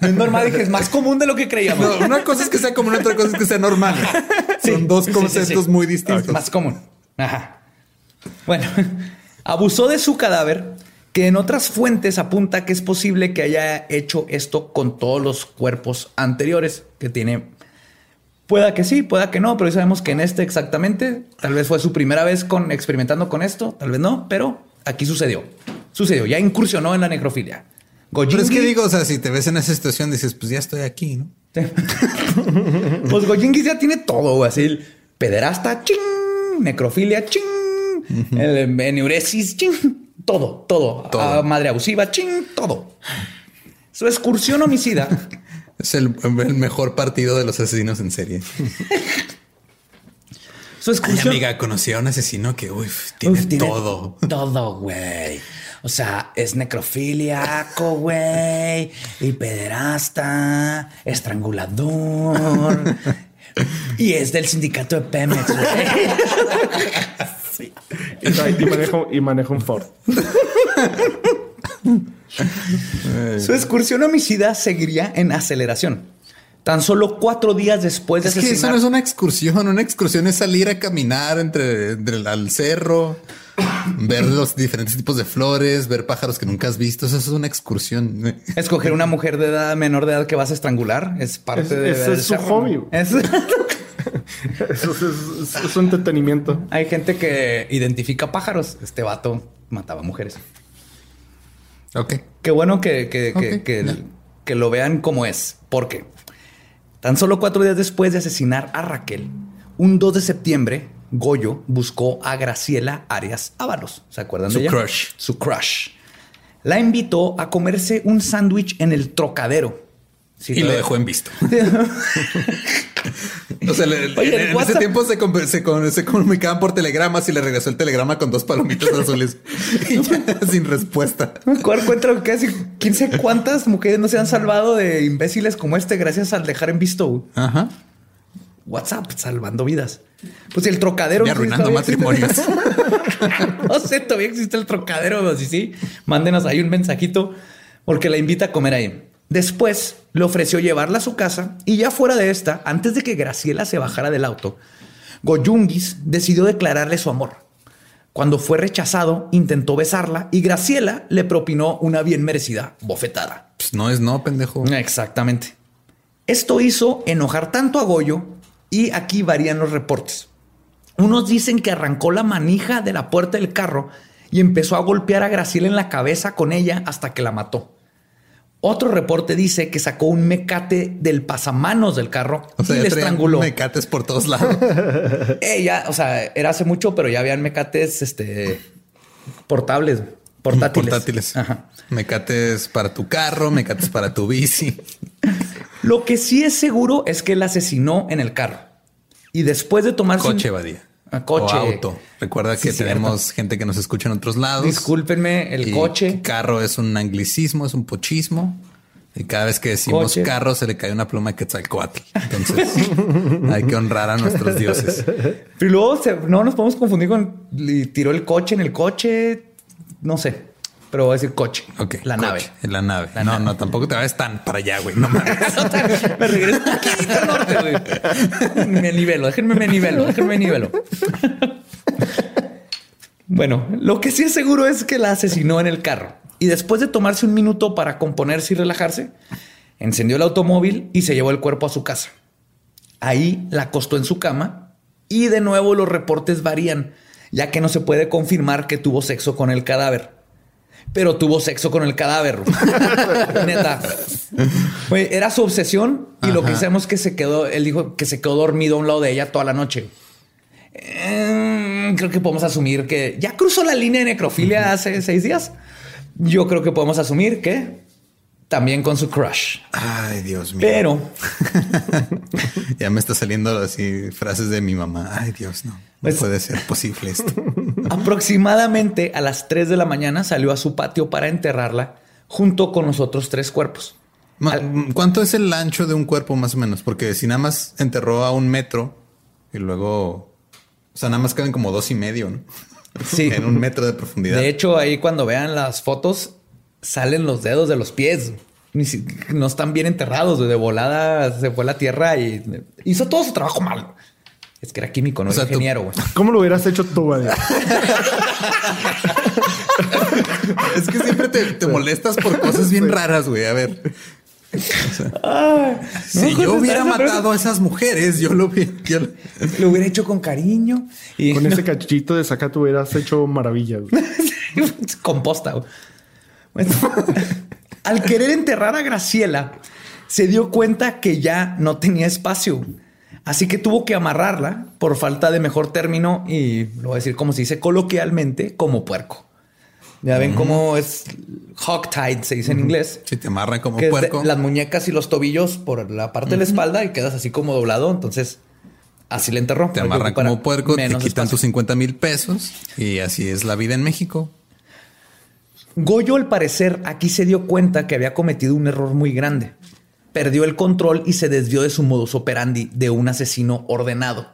No es normal, dije, es más común de lo que creíamos. una cosa es que sea común, otra cosa es que sea normal. Son dos conceptos muy distintos. Más común. Ajá. Bueno, abusó de su cadáver, que en otras fuentes apunta que es posible que haya hecho esto con todos los cuerpos anteriores que tiene. Pueda que sí, pueda que no, pero sabemos que en este exactamente, tal vez fue su primera vez con experimentando con esto, tal vez no, pero aquí sucedió sucedió, ya incursionó en la necrofilia. Pero es que digo, o sea, si te ves en esa situación, dices, pues ya estoy aquí, ¿no? pues Gojingis ya tiene todo, así, pederasta, ching, necrofilia, ching, eneuresis, ching, todo, todo, todo. madre abusiva, ching, todo. Su excursión homicida. es el, mejor partido de los asesinos en serie. Su excursión. amiga, conocí a un asesino que, uy, tiene, tiene todo. Todo, güey. O sea, es necrofiliaco, güey, y pederasta, estrangulador. y es del sindicato de Pemex, güey. Y, manejo, un Ford. Su excursión homicida seguiría en aceleración. Tan solo cuatro días después de Es que eso no es una excursión. Una excursión es salir a caminar entre, entre el cerro ver los diferentes tipos de flores, ver pájaros que nunca has visto. Eso es una excursión. Escoger una mujer de edad menor de edad que vas a estrangular es parte de. Ese es su hobby. Eso es, es- es un entretenimiento. Hay gente que identifica pájaros. Este vato mataba mujeres. Ok. Qué bueno que, que, que- que lo vean como es. Porque tan solo cuatro días después de asesinar a Raquel, un 2 de septiembre, Goyo buscó a Graciela Arias Ábalos. ¿Se acuerdan Su de ella? crush. Su crush. La invitó a comerse un sándwich en el trocadero. Sí, y lo dejó en visto. O sea, le- Oye, en, ese tiempo se, comunicaban por telegramas y le regresó el telegrama con dos palomitas azules y ya sin respuesta. ¿Cuál encuentro casi quién sabe cuántas mujeres no se han salvado de imbéciles como este gracias al dejar en visto Ajá. WhatsApp salvando vidas? Pues el trocadero Y arruinando matrimonios. no sé, todavía existe el trocadero. pero sí, sí, mándenos ahí un mensajito porque la invita a comer ahí. Después le ofreció llevarla a su casa y ya fuera de esta, antes de que Graciela se bajara del auto, Goyungis decidió declararle su amor. Cuando fue rechazado, intentó besarla y Graciela le propinó una bien merecida bofetada. Pues no es no, pendejo. Exactamente. Esto hizo enojar tanto a Goyo y aquí varían los reportes. Unos dicen que arrancó la manija de la puerta del carro y empezó a golpear a Graciela en la cabeza con ella hasta que la mató. Otro reporte dice que sacó un mecate del pasamanos del carro O sea, y le estranguló. mecates por todos lados. Ella, o sea, era hace mucho, pero ya habían mecates este, portables, portátiles. Portátiles. Ajá. Mecates para tu carro, mecates para tu bici. Lo que sí es seguro es que él asesinó en el carro. Y después de tomarse un- Coche, Badía. Ah, coche. O auto. Recuerda Sí, que cierto. tenemos gente que nos escucha en otros lados. Discúlpenme, el Y coche. Carro es un anglicismo, es un pochismo. Y cada vez que decimos Coche. carro se le cae una pluma de Quetzalcoatl. Entonces hay que honrar a nuestros dioses. Pero luego se- no nos podemos confundir con tiró el coche en el coche. No sé, pero voy a decir coche. Ok. La coche, nave. La nave. La no, nave. no, tampoco te vayas tan para allá, güey. No mames. me regreso un poquito al norte, güey. Me nivelo, déjenme me nivelo, déjenme me nivelo. Bueno, lo que sí es seguro es que la asesinó en el carro. Y después de tomarse un minuto para componerse y relajarse, encendió el automóvil y se llevó el cuerpo a su casa. Ahí la acostó en su cama y de nuevo los reportes varían, ya que no se puede confirmar que tuvo sexo con el cadáver. Pero tuvo sexo con el cadáver. Neta. Era su obsesión y lo que hicimos que se quedó, él dijo que se quedó dormido a un lado de ella toda la noche. Eh, creo que podemos asumir que ya cruzó la línea de necrofilia hace seis días. Yo creo que podemos asumir que también con su crush. Ay, Dios mío. Pero ya me está saliendo así frases de mi mamá. Ay, Dios, no. No Pues- puede ser posible esto. aproximadamente a las 3 de la mañana salió a su patio para enterrarla junto con los otros tres cuerpos. ¿Cuánto es el ancho de un cuerpo más o menos? Porque si nada más enterró a un metro y luego, o sea, nada más caben como dos y medio, ¿no? Sí. en un metro de profundidad. De hecho, ahí cuando vean las fotos, salen los dedos de los pies. Ni si- no están bien enterrados. De volada se fue a la tierra y hizo todo su trabajo mal. Es que era químico, no O era sea, ingeniero. güey. ¿Cómo lo hubieras hecho tú, Badía? es que siempre te, te molestas por cosas bien raras, güey. A ver, si no, yo hubiera matado a esas mujeres, yo lo hubiera. yo lo- Lo hubiera hecho con cariño y Con ese cachito de saca tú hubieras hecho maravillas. güey. composta. Bueno, al querer enterrar a Graciela, se dio cuenta que ya no tenía espacio. Así que tuvo que amarrarla por falta de mejor término y lo voy a decir como se dice coloquialmente, como puerco. Ya ven cómo es hogtied, se dice en inglés. Si te amarran como que puerco. las muñecas y los tobillos por la parte de la espalda y quedas así como doblado. Entonces, así le enterró. Te amarran como puerco, te quitan espacio. tus 50 mil pesos y así es la vida en México. Goyo, al parecer, aquí se dio cuenta que había cometido un error muy grande. Perdió el control y se desvió de su modus operandi de un asesino ordenado.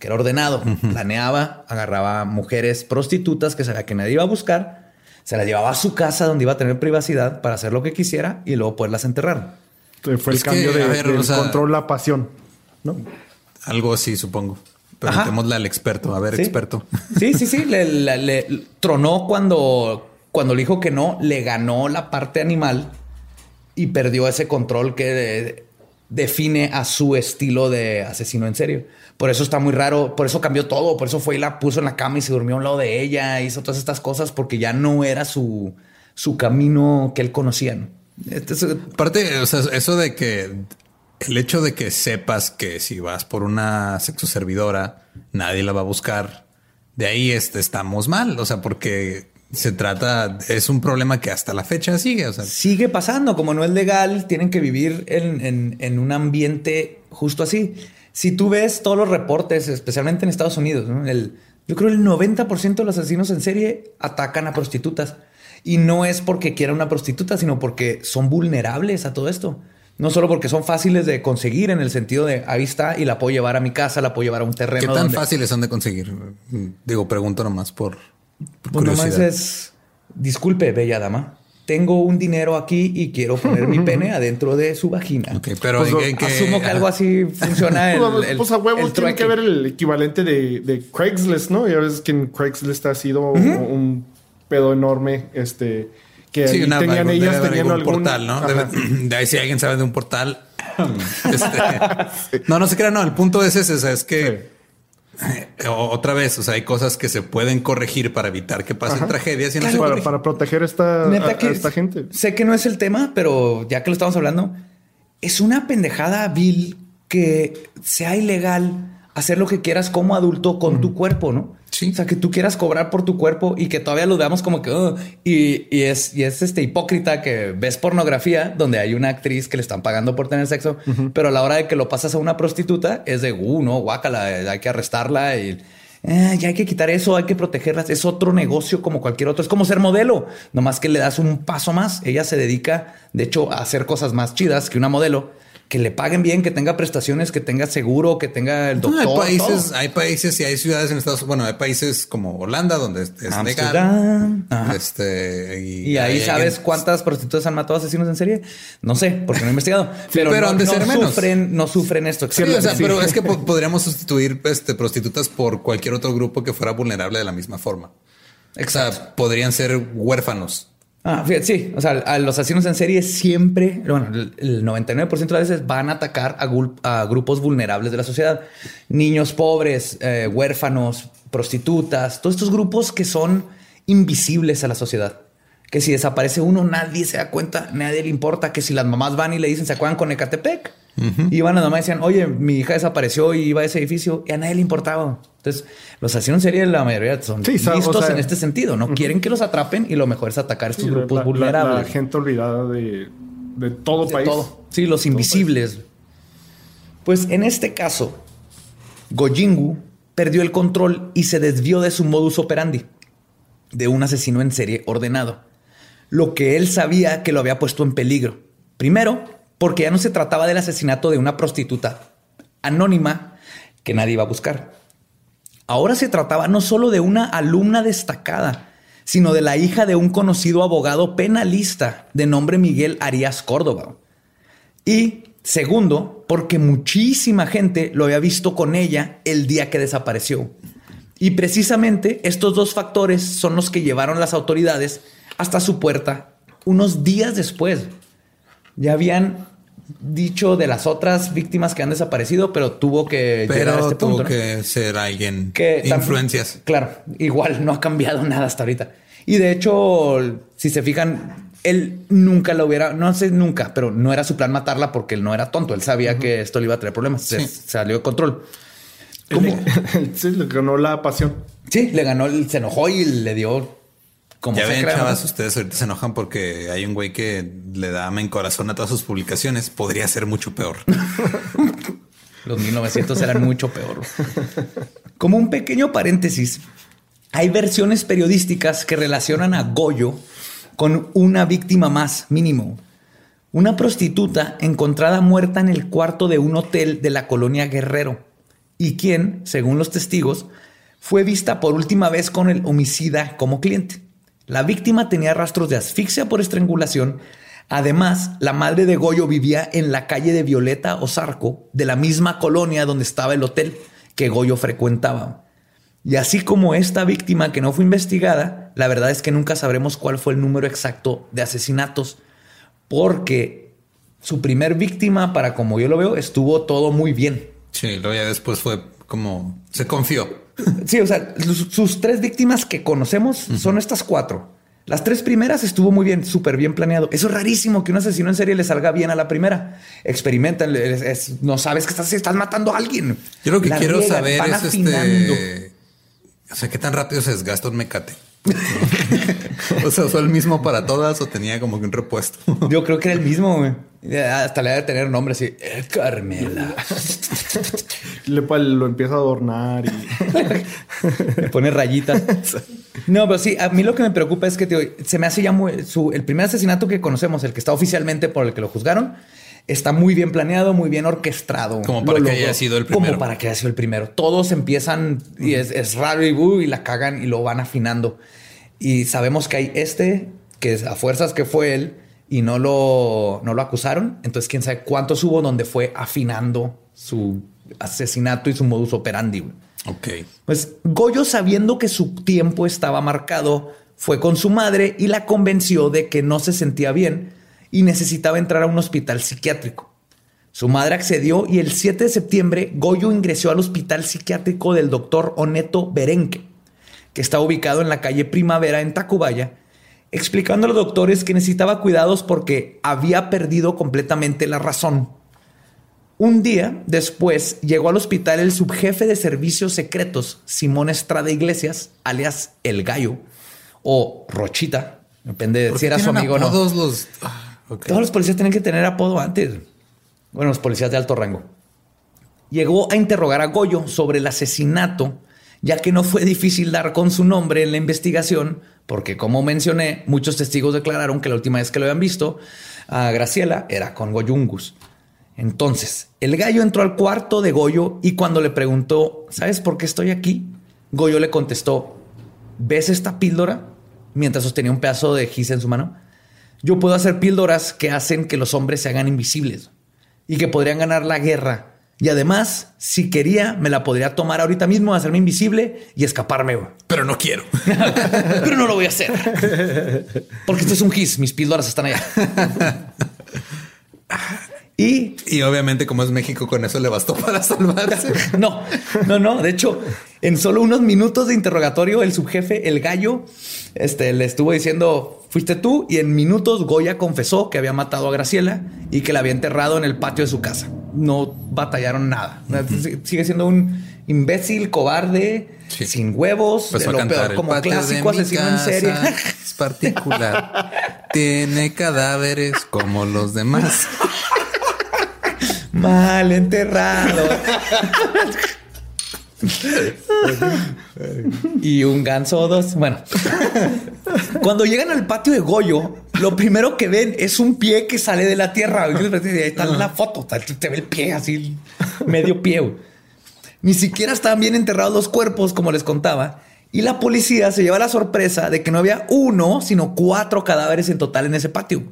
Que era ordenado. Planeaba, agarraba mujeres prostitutas que sabía que nadie iba a buscar, se las llevaba a su casa donde iba a tener privacidad para hacer lo que quisiera y luego poderlas enterrar. Entonces, Fue Es el cambio que, de, a ver, del o sea- control a pasión. ¿no? Algo así, supongo. Preguntémosle al experto. A ver, Sí. experto. Sí, sí, sí. Le, le- le- tronó cuando, cuando le dijo que no, le ganó la parte animal y perdió ese control que define a su estilo de asesino en serio. Por eso está muy raro, por eso cambió todo, por eso fue y la puso en la cama y se durmió a un lado de ella, hizo todas estas cosas porque ya no era su, su camino que él conocía. Entonces, Aparte, o sea, eso de que el hecho de que sepas que si vas por una sexo servidora, nadie la va a buscar, de ahí este, estamos mal. O sea, porque se trata, es un problema que hasta la fecha sigue. O sea, sigue pasando. Como no es legal, tienen que vivir en, un ambiente justo así. Si tú ves todos los reportes, especialmente en Estados Unidos, el, yo creo el 90% de los asesinos en serie atacan a prostitutas. Y no es porque quieran una prostituta, sino porque son vulnerables a todo esto. No solo porque son fáciles de conseguir en el sentido de ahí está y la puedo llevar a mi casa, la puedo llevar a un terreno. ¿Qué tan fáciles son de conseguir? Digo, pregunto nomás por, por pues nomás es, disculpe, bella dama, tengo un dinero aquí y quiero poner mi pene adentro de su vagina. pero pues, asumo que algo así funciona. El, pues a huevos tiene que ver el equivalente de, Craigslist, ¿no? Ya ves que en Craigslist ha sido un pedo enorme. Este que tenían ellas tenían algún portal, ¿no? de ahí si alguien sabe de un portal. Este, no, no se crea, no. El punto es ese, es que otra vez, o sea, hay cosas que se pueden corregir para evitar que pasen tragedias y para, proteger esta, a, esta gente. Sé que no es el tema, pero ya que lo estamos hablando, es una pendejada vil que sea ilegal hacer lo que quieras como adulto con tu cuerpo, ¿no? Sí. O sea, que tú quieras cobrar por tu cuerpo y que todavía lo veamos como que... y, es, y es este hipócrita que ves pornografía donde hay una actriz que le están pagando por tener sexo, pero a la hora de que lo pasas a una prostituta es de, uh, no, guácala, hay que arrestarla y... Eh, ya hay que quitar eso, hay que protegerlas. Es otro negocio como cualquier otro. Es como ser modelo, nomás que le das un paso más. Ella se dedica, de hecho, a hacer cosas más chidas que una modelo que le paguen bien, que tenga prestaciones, que tenga seguro, que tenga el doctor. hay países, hay países y hay ciudades en Estados Unidos. Bueno, hay países como Holanda donde es legal. Este, y, ahí sabes cuántas prostitutas han matado asesinos en serie. No sé, porque no he investigado. pero, no, no sufren, no sufren esto. pero es que podríamos sustituir este, prostitutas por cualquier otro grupo que fuera vulnerable de la misma forma. Exacto. podrían ser huérfanos. Ah, fíjate, sí. O sea, a los asesinos en serie siempre, bueno, el 99% de las veces van a atacar a, grupos vulnerables de la sociedad. Niños pobres, eh, huérfanos, prostitutas, todos estos grupos que son invisibles a la sociedad. Que si desaparece uno, nadie se da cuenta, nadie le importa. Que si las mamás van y le dicen, ¿se acuerdan con Ecatepec? Iban a nomás y decían, oye, mi hija desapareció y iba a ese edificio y a nadie le importaba. Entonces, los asesinos serie la mayoría son listos en este sentido. No quieren que los atrapen y lo mejor es atacar estos grupos vulnerables. La, gente olvidada de, todo país. Sí, los invisibles. Pues en este caso, Gojingu perdió el control y se desvió de su modus operandi de un asesino en serie ordenado. Lo que él sabía que lo había puesto en peligro. Primero, porque ya no se trataba del asesinato de una prostituta anónima que nadie iba a buscar. Ahora se trataba no solo de una alumna destacada, sino de la hija de un conocido abogado penalista de nombre Miguel Arias Córdoba. Y segundo, porque muchísima gente lo había visto con ella el día que desapareció. Y precisamente estos dos factores son los que llevaron las autoridades hasta su puerta unos días después. Ya habían dicho de las otras víctimas que han desaparecido, pero tuvo que llegar a este tuvo punto. que ser alguien que influencias. claro, igual no ha cambiado nada hasta ahorita. Y de hecho, si se fijan, él nunca lo hubiera, no sé nunca, pero no era su plan matarla porque él no era tonto. Él sabía que esto le iba a traer problemas. Se salió de control. ¿Cómo? sí, le ganó la pasión. Sí, le ganó, se enojó y le dio ya ven, chavas, ustedes ahorita se enojan porque hay un güey que le da en corazón a todas sus publicaciones. Podría ser mucho peor. Los 1900 eran mucho peor. Como un pequeño paréntesis, hay versiones periodísticas que relacionan a Goyo con una víctima más, mínimo. Una prostituta encontrada muerta en el cuarto de un hotel de la colonia Guerrero y quien, según los testigos, fue vista por última vez con el homicida como cliente. La víctima tenía rastros de asfixia por estrangulación. Además, la madre de Goyo vivía en la calle de Violeta o Zarco, de la misma colonia donde estaba el hotel que Goyo frecuentaba. Y así como esta víctima que no fue investigada, la verdad es que nunca sabremos cuál fue el número exacto de asesinatos, porque Su primer víctima, para como yo lo veo, estuvo todo muy bien. Sí, luego ya después fue como se confió. Sí, o sea, sus, tres víctimas que conocemos son estas cuatro. Las tres primeras estuvo muy bien, súper bien planeado. Eso es rarísimo que un asesino en serie le salga bien a la primera. Experimentan, no sabes que estás, estás matando a alguien. Yo lo que quiero saber es este. O sea, qué tan rápido se desgasta un mecate. o sea, ¿fue el mismo para todas o tenía como que un repuesto? Yo creo que era el mismo, güey. Hasta le de tener nombre así. Eh, Carmela. Le, lo empieza a adornar y le pone rayitas. No, pero sí, a mí lo que me preocupa es que se me hace ya muy. el primer asesinato que conocemos, el que está oficialmente por el que lo juzgaron, está muy bien planeado, muy bien orquestado. Como para que haya sido el primero. Como para que haya sido el primero. Todos empiezan y es, raro y, uh, y la cagan y lo van afinando. Y sabemos que hay este, que a fuerzas que fue él y no lo, no lo acusaron. Entonces, quién sabe cuántos hubo donde fue afinando su asesinato y su modus operandi. Ok. Pues Goyo, sabiendo que su tiempo estaba marcado, fue con su madre y la convenció de que no se sentía bien y necesitaba entrar a un hospital psiquiátrico. Su madre accedió y el 7 de septiembre Goyo ingresó al hospital psiquiátrico del doctor Oneto Berenque, que está ubicado en la calle Primavera en Tacubaya, explicando a los doctores que necesitaba cuidados porque había perdido completamente la razón. Un día después llegó al hospital el subjefe de servicios secretos, Simón Estrada Iglesias, alias El Gallo, o Rochita, depende de si era su amigo o no. Todos los... Todos los policías tienen que tener apodo antes. Bueno, los policías de alto rango. Llegó a interrogar a Goyo sobre el asesinato, ya que no fue difícil dar con su nombre en la investigación, porque como mencioné, muchos testigos declararon que la última vez que lo habían visto a Graciela era con Goyungus. Entonces, el gallo entró al cuarto de Goyo y cuando le preguntó, ¿sabes por qué estoy aquí? Goyo le contestó, ¿ves esta píldora? Mientras sostenía un pedazo de gis en su mano. Yo puedo hacer píldoras que hacen que los hombres se hagan invisibles y que podrían ganar la guerra. Y además, si quería, me la podría tomar ahorita mismo, hacerme invisible y escaparme. Pero no quiero. Pero no lo voy a hacer. Porque esto es un gis. Mis píldoras están allá. Y, y, obviamente, como es México, con eso le bastó para salvarse. no, no, no. De hecho, en solo unos minutos de interrogatorio, el subjefe, el gallo, este, le estuvo diciendo, fuiste tú. Y en minutos, Goya confesó que había matado a Graciela y que la había enterrado en el patio de su casa. No batallaron nada. Sigue siendo un imbécil, cobarde, sin huevos, pues de lo peor, como clásico asesino en serie. Es particular. Tiene cadáveres como los demás. Mal enterrado. y un ganso o dos. Bueno, cuando llegan al patio de Goyo, lo primero que ven es un pie que sale de la tierra. Ahí está la foto, te ve el pie así, medio pie. Ni siquiera estaban bien enterrados los cuerpos, como les contaba. Y la policía se lleva la sorpresa de que no había uno, sino cuatro cadáveres en total en ese patio.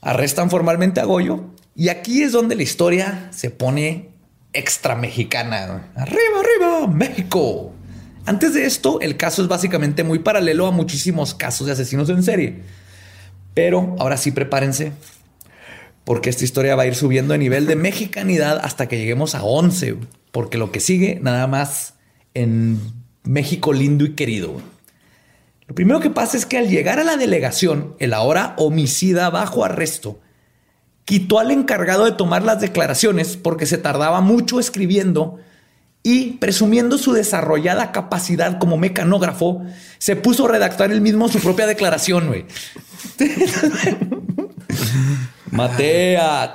Arrestan formalmente a Goyo y aquí es donde la historia se pone extra mexicana. Arriba, arriba, México. Antes de esto, el caso es básicamente muy paralelo a muchísimos casos de asesinos en serie. Pero ahora sí prepárense, porque esta historia va a ir subiendo de nivel de mexicanidad hasta que lleguemos a 11, porque lo que sigue nada más en México lindo y querido. Lo primero que pasa es que al llegar a la delegación, el ahora homicida bajo arresto quitó al encargado de tomar las declaraciones porque se tardaba mucho escribiendo y presumiendo su desarrollada capacidad como mecanógrafo, se puso a redactar él mismo su propia declaración, güey. Matea.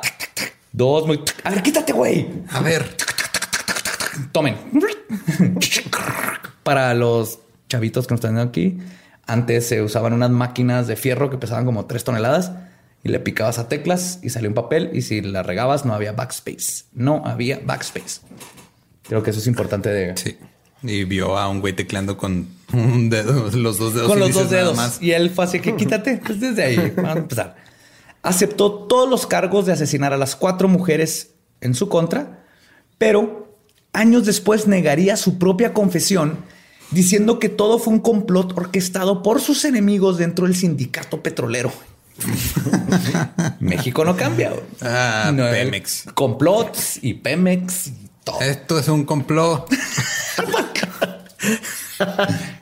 Dos, muy... A ver, quítate, güey. A ver. Tomen. Para los chavitos que nos están viendo aquí, antes se usaban unas máquinas de fierro que pesaban como tres toneladas y le picabas a teclas y salía un papel y si la regabas no había backspace. No había backspace. Creo que eso es importante de... Sí. Y vio a un güey tecleando con un dedo, los dos dedos. Con los dos dedos. Más. Y él fue así que quítate. Pues desde ahí vamos a empezar. Aceptó todos los cargos de asesinar a las cuatro mujeres en su contra, pero años después negaría su propia confesión diciendo que todo fue un complot orquestado por sus enemigos dentro del sindicato petrolero. México no cambia. Ah, Pemex. Complots y Pemex y todo. Esto es un complot.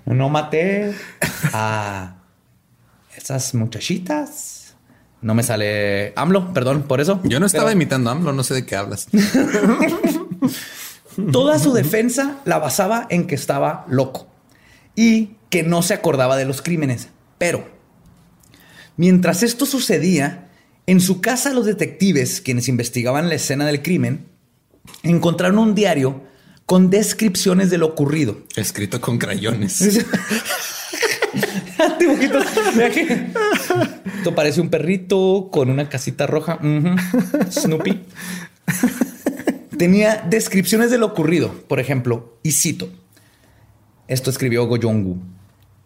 no maté a esas muchachitas. No me sale AMLO, perdón por eso. Yo no estaba imitando a AMLO, no sé de qué hablas. Toda su defensa la basaba en que estaba loco y que no se acordaba de los crímenes. Pero, mientras esto sucedía, en su casa los detectives, quienes investigaban la escena del crimen, encontraron un diario con descripciones de lo ocurrido. Escrito con crayones. Dibujitos. Esto parece un perrito con una casita roja. Snoopy. Tenía descripciones de lo ocurrido. Por ejemplo, y cito. Esto escribió Goyongu.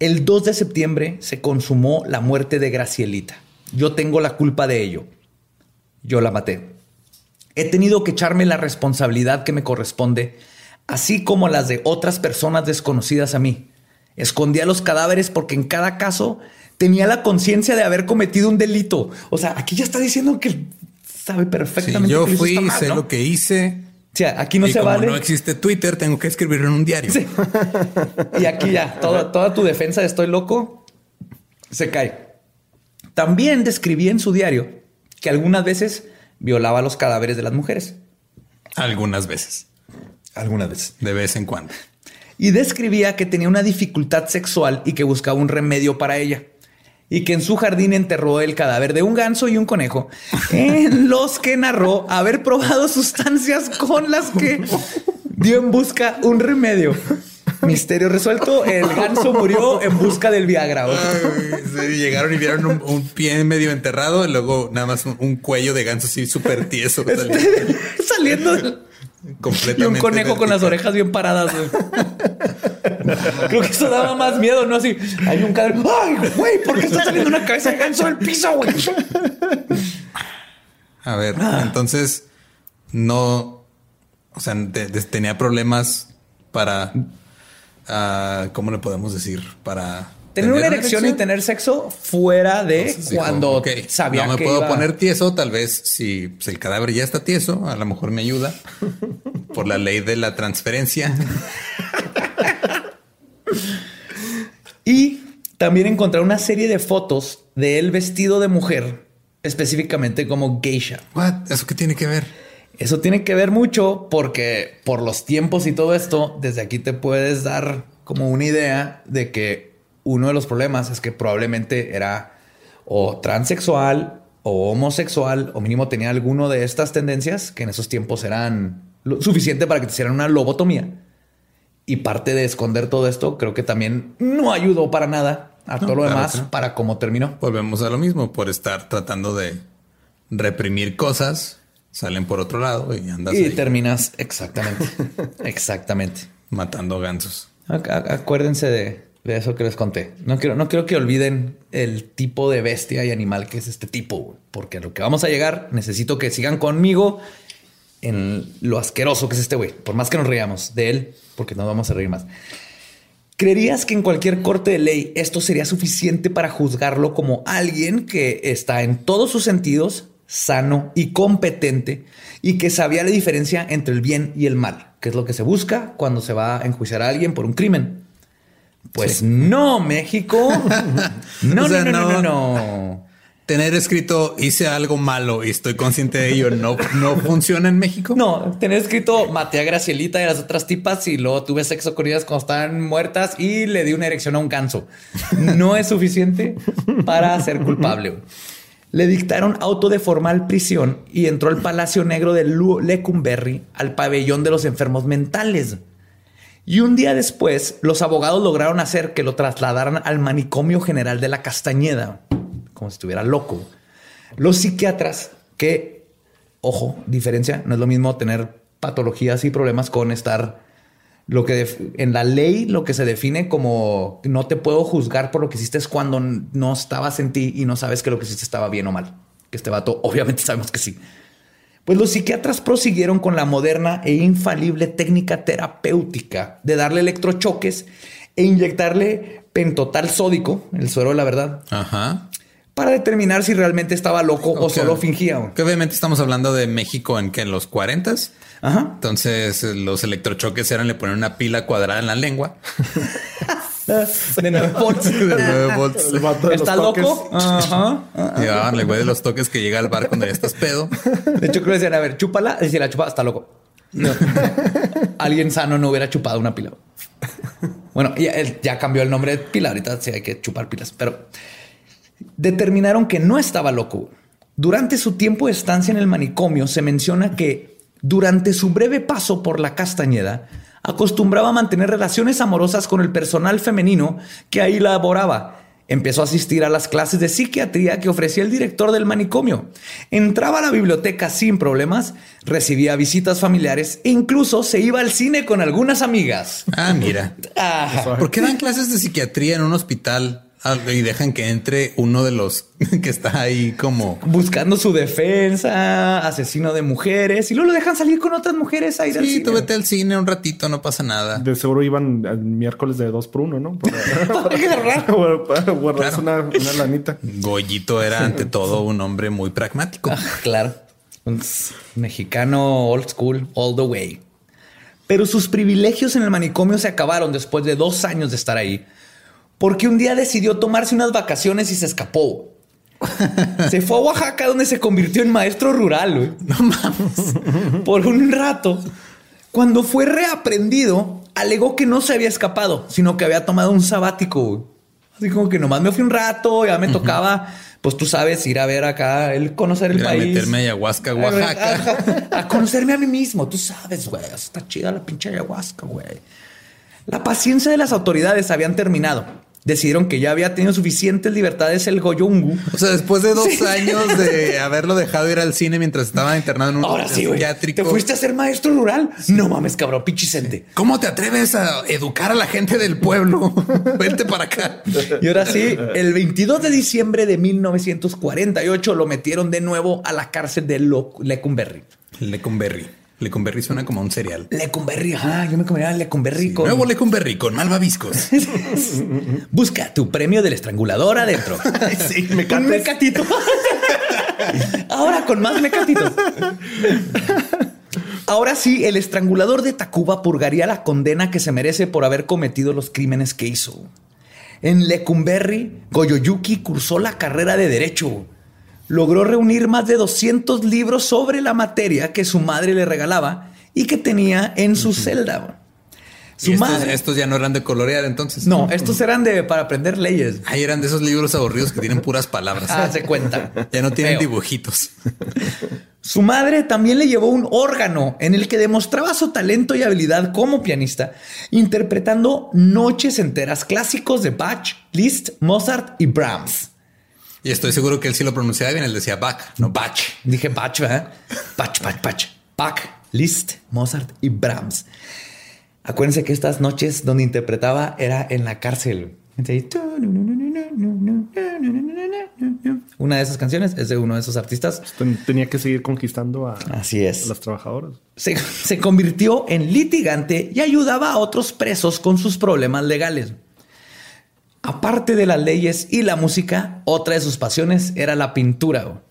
El 2 de septiembre se consumó la muerte de Gracielita. Yo tengo la culpa de ello. Yo la maté. He tenido que echarme la responsabilidad que me corresponde, así como las de otras personas desconocidas a mí. Escondía los cadáveres porque en cada caso tenía la conciencia de haber cometido un delito. O sea, aquí ya está diciendo que sabe perfectamente. yo fui, sé lo que hice. Sea, aquí no se como vale. No existe Twitter, tengo que escribirlo en un diario. Y aquí ya, toda, toda tu defensa de estoy loco se cae. También describía en su diario que algunas veces violaba los cadáveres de las mujeres. Algunas veces. Algunas veces. De vez en cuando. Y describía que tenía una dificultad sexual y que buscaba un remedio para ella y que en su jardín enterró el cadáver de un ganso y un conejo, en los que narró haber probado sustancias con las que dio en busca un remedio. Misterio resuelto, el ganso murió en busca del Viagra. llegaron y vieron un, pie medio enterrado y luego nada más un, cuello de ganso así súper tieso. Saliendo, Completamente. Y un conejo con las orejas bien paradas. Creo que eso daba más miedo, ¿no? Así, hay un cadáver. ¡Ay, güey! ¿Por qué está saliendo una cabeza de ganso del piso, güey? A ver, ah. entonces no. O sea, tenía problemas para. Uh, ¿Cómo le podemos decir? Para. Tener, una erección, y tener sexo fuera de cuando sabía no me puedo poner tieso. Tal vez si pues, el cadáver ya está tieso, a lo mejor me ayuda por la ley de la transferencia. y también encontré una serie de fotos de él vestido de mujer, específicamente como geisha. What? ¿Eso qué tiene que ver? Eso tiene que ver mucho porque por los tiempos y todo esto, desde aquí te puedes dar como una idea de que uno de los problemas es que probablemente era o transexual o homosexual o mínimo tenía alguno de estas tendencias que en esos tiempos eran suficiente para que te hicieran una lobotomía. Y parte de esconder todo esto creo que también no ayudó para nada a todo lo demás para cómo terminó. Volvemos a lo mismo por estar tratando de reprimir cosas, salen por otro lado y andas. Y terminas exactamente, exactamente matando gansos. Acuérdense de, de, eso que les conté. No quiero, no quiero que olviden el tipo de bestia y animal que es este tipo, porque a lo que vamos a llegar necesito que sigan conmigo en lo asqueroso que es este güey, por más que nos reíamos de él, porque no vamos a reír más. ¿Creerías que en cualquier corte de ley esto sería suficiente para juzgarlo como alguien que está en todos sus sentidos sano y competente y que sabía la diferencia entre el bien y el mal, que es lo que se busca cuando se va a enjuiciar a alguien por un crimen? Pues no, México. no, no, no, no tener escrito hice algo malo y estoy consciente de ello no, no funciona en México. No, tener escrito maté a Gracielita y a las otras tipas y luego tuve sexo con ellas cuando estaban muertas y le di una erección a un ganso. No es suficiente para ser culpable. Le dictaron auto de formal prisión y entró al Palacio Negro de Lecumberri, al pabellón de los enfermos mentales. Y un día después, los abogados lograron hacer que lo trasladaran al manicomio general de la Castañeda como si estuviera loco. Los psiquiatras, que, ojo, diferencia, no es lo mismo tener patologías y problemas con estar lo que en la ley lo que se define como no te puedo juzgar por lo que hiciste es cuando no estabas en ti y no sabes que lo que hiciste estaba bien o mal. Que este vato, obviamente sabemos que sí. Pues los psiquiatras prosiguieron con la moderna e infalible técnica terapéutica de darle electrochoques e inyectarle pentotal sódico, el suero de la verdad, Ajá para determinar si realmente estaba loco o solo fingía. Que obviamente estamos hablando de México en que en los 40 Ajá. Entonces los electrochoques eran le poner una pila cuadrada en la lengua. de 9 volts. De volts. ¿Está loco? Ajá. Ya, le güey de los toques que llega al bar cuando ya estás pedo. De hecho, creo que decían, a ver, chúpala. Y si la chupa, está loco. Alguien sano no hubiera chupado una pila. Bueno, ya, ya cambió el nombre de pila. Ahorita sí hay que chupar pilas, pero determinaron que no estaba loco. Durante su tiempo de estancia en el manicomio se menciona que durante su breve paso por la Castañeda, acostumbraba a mantener relaciones amorosas con el personal femenino que ahí laboraba. Empezó a asistir a las clases de psiquiatría que ofrecía el director del manicomio. Entraba a la biblioteca sin problemas, recibía visitas familiares e incluso se iba al cine con algunas amigas. Ah, mira. ¿Por qué dan clases de psiquiatría en un hospital? Ah, y dejan que entre uno de los que está ahí como buscando su defensa, asesino de mujeres, y luego lo dejan salir con otras mujeres ahí. Sí, tú vete al cine un ratito, no pasa nada. De seguro iban el miércoles de dos por uno, ¿no? Para, una, lanita. Goyito era ante todo un hombre muy pragmático. Ah, claro. Un mexicano old school, all the way. Pero sus privilegios en el manicomio se acabaron después de dos años de estar ahí porque un día decidió tomarse unas vacaciones y se escapó. se fue a Oaxaca donde se convirtió en maestro rural. No mames. Por un rato. Cuando fue reaprendido, alegó que no se había escapado, sino que había tomado un sabático. Así como que nomás me fui un rato, ya me tocaba, pues tú sabes, ir a ver acá, el conocer el país. A meterme a ayahuasca, Oaxaca. A, conocerme a mí mismo, tú sabes, güey. Está chida la pinche ayahuasca, güey. La paciencia de las autoridades habían terminado decidieron que ya había tenido suficientes libertades el Goyungu. O sea, después de dos años de haberlo dejado ir al cine mientras estaba internado en un Ahora sí. ¿Te fuiste a ser maestro rural? No mames, cabrón, pichicente. ¿Cómo te atreves a educar a la gente del pueblo? Vente para acá. Y ahora sí, el 22 de diciembre de 1948 lo metieron de nuevo a la cárcel de Lecumberri. Lecumberri. Lecumberri suena como un cereal. Lecumberri, ajá, yo me comería Lecumberri con... Nuevo Lecumberri con malvaviscos. Busca tu premio del estrangulador adentro. sí, Un mecatito. Ahora con más mecatitos. Ahora sí, el estrangulador de Tacuba purgaría la condena que se merece por haber cometido los crímenes que hizo. En Lecumberri, Goyoyuki cursó la carrera de Derecho logró reunir más de 200 libros sobre la materia que su madre le regalaba y que tenía en su celda. Su estos, madre. Estos ya no eran de colorear entonces. No, estos eran de para aprender leyes. Ahí eran de esos libros aburridos que tienen puras palabras. Ah, se cuenta. Ya no tienen dibujitos. Su madre también le llevó un órgano en el que demostraba su talento y habilidad como pianista, interpretando noches enteras clásicos de Bach, Liszt, Mozart y Brahms. Y estoy seguro que él sí lo pronunciaba bien. Él decía Bach, no Bach. Dije Bach, ¿verdad? Bach, Bach, Bach. Bach, Liszt, Mozart y Brahms. Acuérdense que estas noches donde interpretaba era en la cárcel. Una de esas canciones es de uno de esos artistas. Tenía que seguir conquistando a, Así es. a trabajadoras. Se, se convirtió en litigante y ayudaba a otros presos con sus problemas legales. Aparte de las leyes y la música, otra de sus pasiones era la pintura.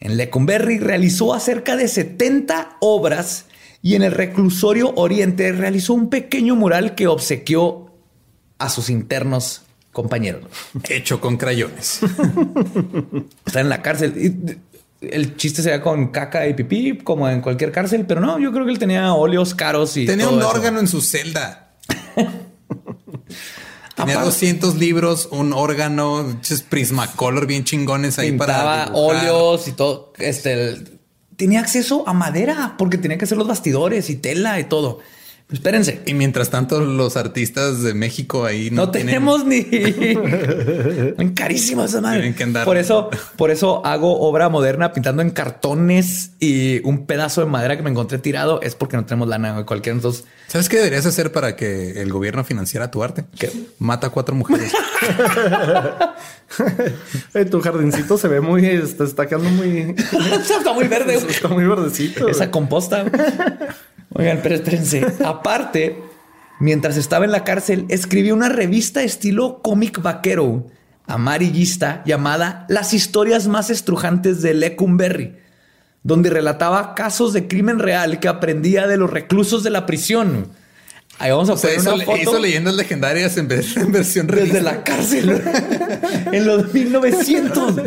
En Lecumberri realizó acerca de 70 obras y en el reclusorio Oriente realizó un pequeño mural que obsequió a sus internos compañeros. Hecho con crayones. Está en la cárcel. El chiste sería con caca y pipí, como en cualquier cárcel, pero no, yo creo que él tenía óleos caros y. Tenía un órgano en su celda. Tenía 200 libros, un órgano, Prismacolor bien chingones ahí para óleos y todo. Este, tenía acceso a madera porque tenía que hacer los bastidores y tela y todo. Espérense. Y mientras tanto, los artistas de México ahí no, tenemos ni carísimos. Tienen que andar. Por eso, por eso hago obra moderna pintando en cartones y un pedazo de madera que me encontré tirado es porque no tenemos lana. Cualquier entonces. ¿Sabes qué deberías hacer para que el gobierno financiara tu arte? Que Mata a cuatro mujeres. tu jardincito se ve muy, está, está quedando muy, está muy verde. Está muy verdecito. Esa composta. Oigan, pero espérense. Aparte, mientras estaba en la cárcel, escribió una revista estilo cómic vaquero amarillista llamada Las historias más estrujantes de Lecumberri, donde relataba casos de crimen real que aprendía de los reclusos de la prisión. Ahí vamos a poner una foto. Hizo leyendas legendarias en, versión Desde la cárcel. en los 1900.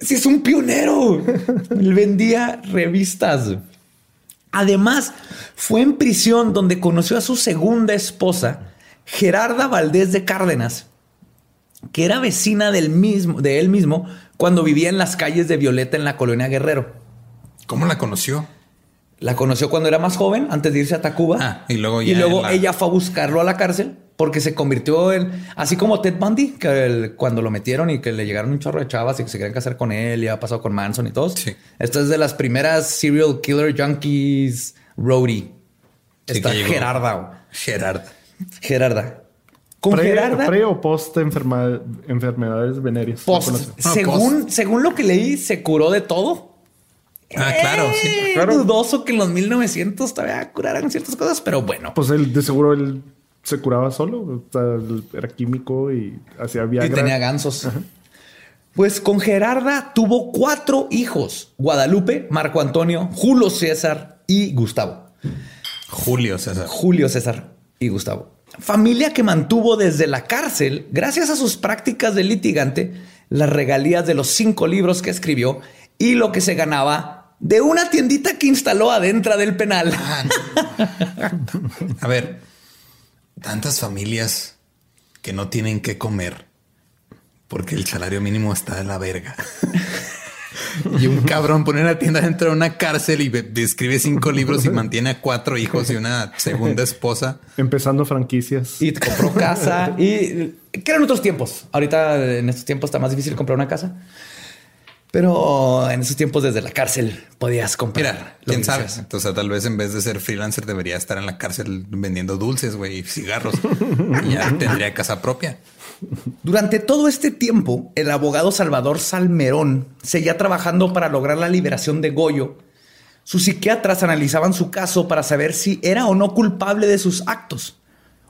Si es un pionero. Él vendía revistas. Además, fue en prisión donde conoció a su segunda esposa, Gerarda Valdés de Cárdenas, que era vecina del mismo, de él mismo cuando vivía en las calles de Violeta en la colonia Guerrero. ¿Cómo la conoció? La conoció cuando era más joven, antes de irse a Tacuba. Ah, y luego, y luego ella fue a buscarlo a la cárcel porque se convirtió en, así como Ted Bundy, que cuando lo metieron y que le llegaron un chorro de chavas y que se querían casar con él y ha pasado con Manson y todos. Sí. Esta es de las primeras serial killer junkies roadie. Esta Gerarda. Gerarda. Gerarda. Con Gerarda. ¿Pre o post enfermedades venéreas? Post. según, según lo que leí, se curó de todo. Ah, claro, sí. Eh, claro. Dudoso que en los 1900 todavía curaran ciertas cosas, pero bueno. Pues él, de seguro, él se curaba solo. era químico y hacía Viagra. Y tenía gansos. Pues con Gerarda tuvo cuatro hijos: Guadalupe, Marco Antonio, Julio César y Gustavo. Julio César. Julio César y Gustavo. Familia que mantuvo desde la cárcel, gracias a sus prácticas de litigante, las regalías de los cinco libros que escribió y lo que se ganaba de una tiendita que instaló adentro del penal. Ah, A ver, tantas familias que no tienen que comer porque el salario mínimo está de la verga. y un cabrón pone una tienda dentro de una cárcel y escribe cinco libros y mantiene a cuatro hijos y una segunda esposa. Empezando franquicias. Y compró casa y que eran otros tiempos. Ahorita en estos tiempos está más difícil comprar una casa. Pero en esos tiempos desde la cárcel podías comprar. quién sabe. Entonces, tal vez en vez de ser freelancer debería estar en la cárcel vendiendo dulces, güey, y cigarros. y ya tendría casa propia. Durante todo este tiempo, el abogado Salvador Salmerón seguía trabajando para lograr la liberación de Goyo. Sus psiquiatras analizaban su caso para saber si era o no culpable de sus actos.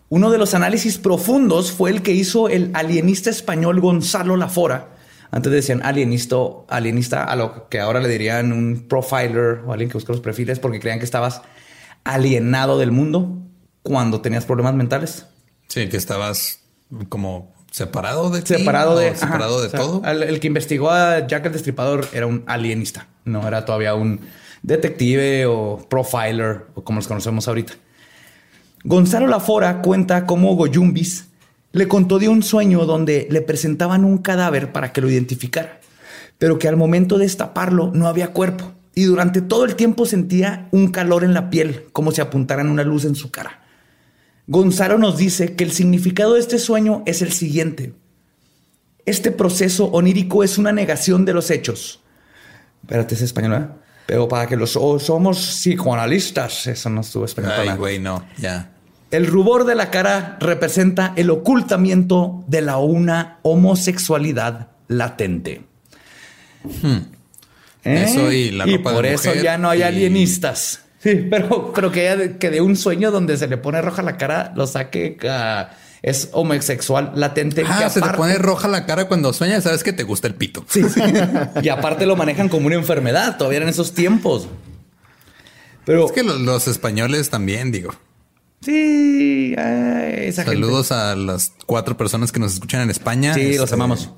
Uno de los análisis profundos fue el que hizo el alienista español Gonzalo Lafora, antes decían alienista, alienista a lo que ahora le dirían un profiler o alguien que busca los perfiles porque creían que estabas alienado del mundo cuando tenías problemas mentales. Sí, que estabas como separado de separado de separado de todo. El, que investigó a Jack el Destripador era un alienista, no era todavía un detective o profiler o como los conocemos ahorita. Gonzalo Lafora cuenta cómo Goyumbis le contó de un sueño donde le presentaban un cadáver para que lo identificara, pero que al momento de destaparlo no había cuerpo y durante todo el tiempo sentía un calor en la piel, como si apuntaran una luz en su cara. Gonzalo nos dice que el significado de este sueño es el siguiente. Este proceso onírico es una negación de los hechos. Espérate, es español, ¿eh? Pero para que los somos psicoanalistas, eso no estuvo español. Ay, güey, no, ya. El rubor de la cara representa el ocultamiento de la una homosexualidad latente. Hmm. ¿Eh? Eso y la ropa por eso ya no hay alienistas. Sí, pero, pero que, que, de un sueño donde se le pone roja la cara lo saque es homosexual latente. Ah, se te pone roja la cara cuando sueñas, sabes que te gusta el pito. Sí, y aparte lo manejan como una enfermedad todavía en esos tiempos. Pero es que los españoles también, digo. Sí, esa Saludos a las cuatro personas que nos escuchan en España. Sí, los este, amamos.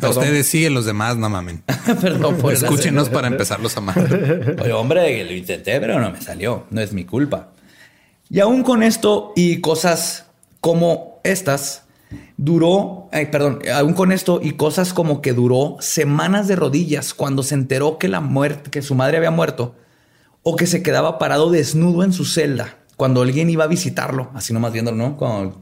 A ustedes sí, a los demás no mamen. Perdón por Escúchenos para empezarlos a amar. Oye, hombre, lo intenté, pero no me salió. No es mi culpa. Y aún con esto y cosas como estas, duró, ay, perdón, aún con esto y cosas como que duró semanas de rodillas cuando se enteró que la muerte, que su madre había muerto, o que se quedaba parado desnudo en su celda cuando alguien iba a visitarlo, así nomás viéndolo, ¿no? Con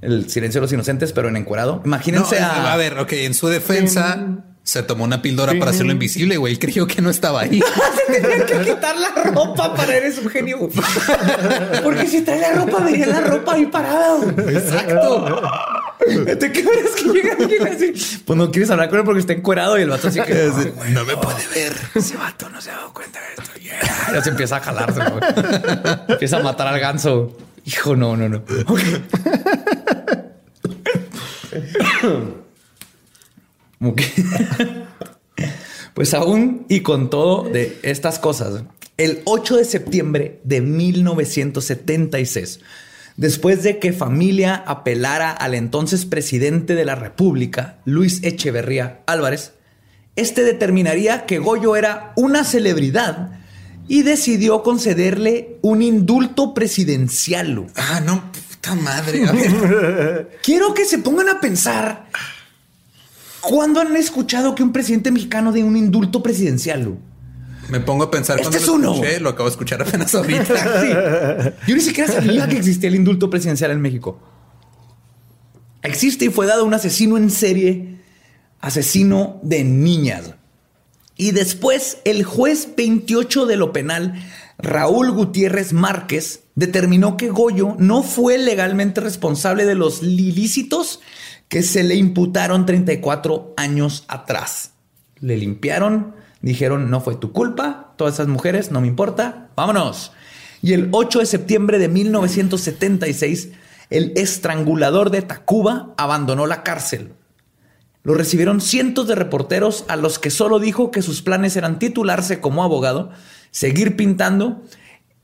el silencio de los inocentes, pero en encuerado. Imagínense a... a... ver, ok, en su defensa se tomó una píldora para hacerlo invisible, güey. Creyó que no estaba ahí. se tenía que quitar la ropa para eres un genio. Porque si trae la ropa, vería la ropa ahí parada. Exacto. ¿De qué es que llega alguien así? Pues no quieres hablar con él porque está encuerado y el vato así que no, me puede ver. Ese vato no se ha dado cuenta de esto. Ya se empieza a jalarse. empieza a matar al ganso. Hijo, no, no, no. pues aún y con todo de estas cosas, el 8 de septiembre de 1976, después de que familia apelara al entonces presidente de la República, Luis Echeverría Álvarez, este determinaría que Goyo era una celebridad y decidió concederle un indulto presidencial. Ah, no, puta madre. Quiero que se pongan a pensar ¿Cuándo han escuchado que un presidente mexicano dé un indulto presidencial? Me pongo a pensar este es uno. lo acabo de escuchar apenas ahorita. Yo ni siquiera sabía que existía el indulto presidencial en México. Existe y fue dado un asesino en serie, asesino de niñas. Y después el juez 28 de lo penal, Raúl Gutiérrez Márquez, determinó que Goyo no fue legalmente responsable de los ilícitos que se le imputaron 34 años atrás. Le limpiaron, dijeron, no fue tu culpa, todas esas mujeres, no me importa, vámonos. Y el 8 de septiembre de 1976, el estrangulador de Tacuba abandonó la cárcel. Lo recibieron cientos de reporteros a los que solo dijo que sus planes eran titularse como abogado, seguir pintando,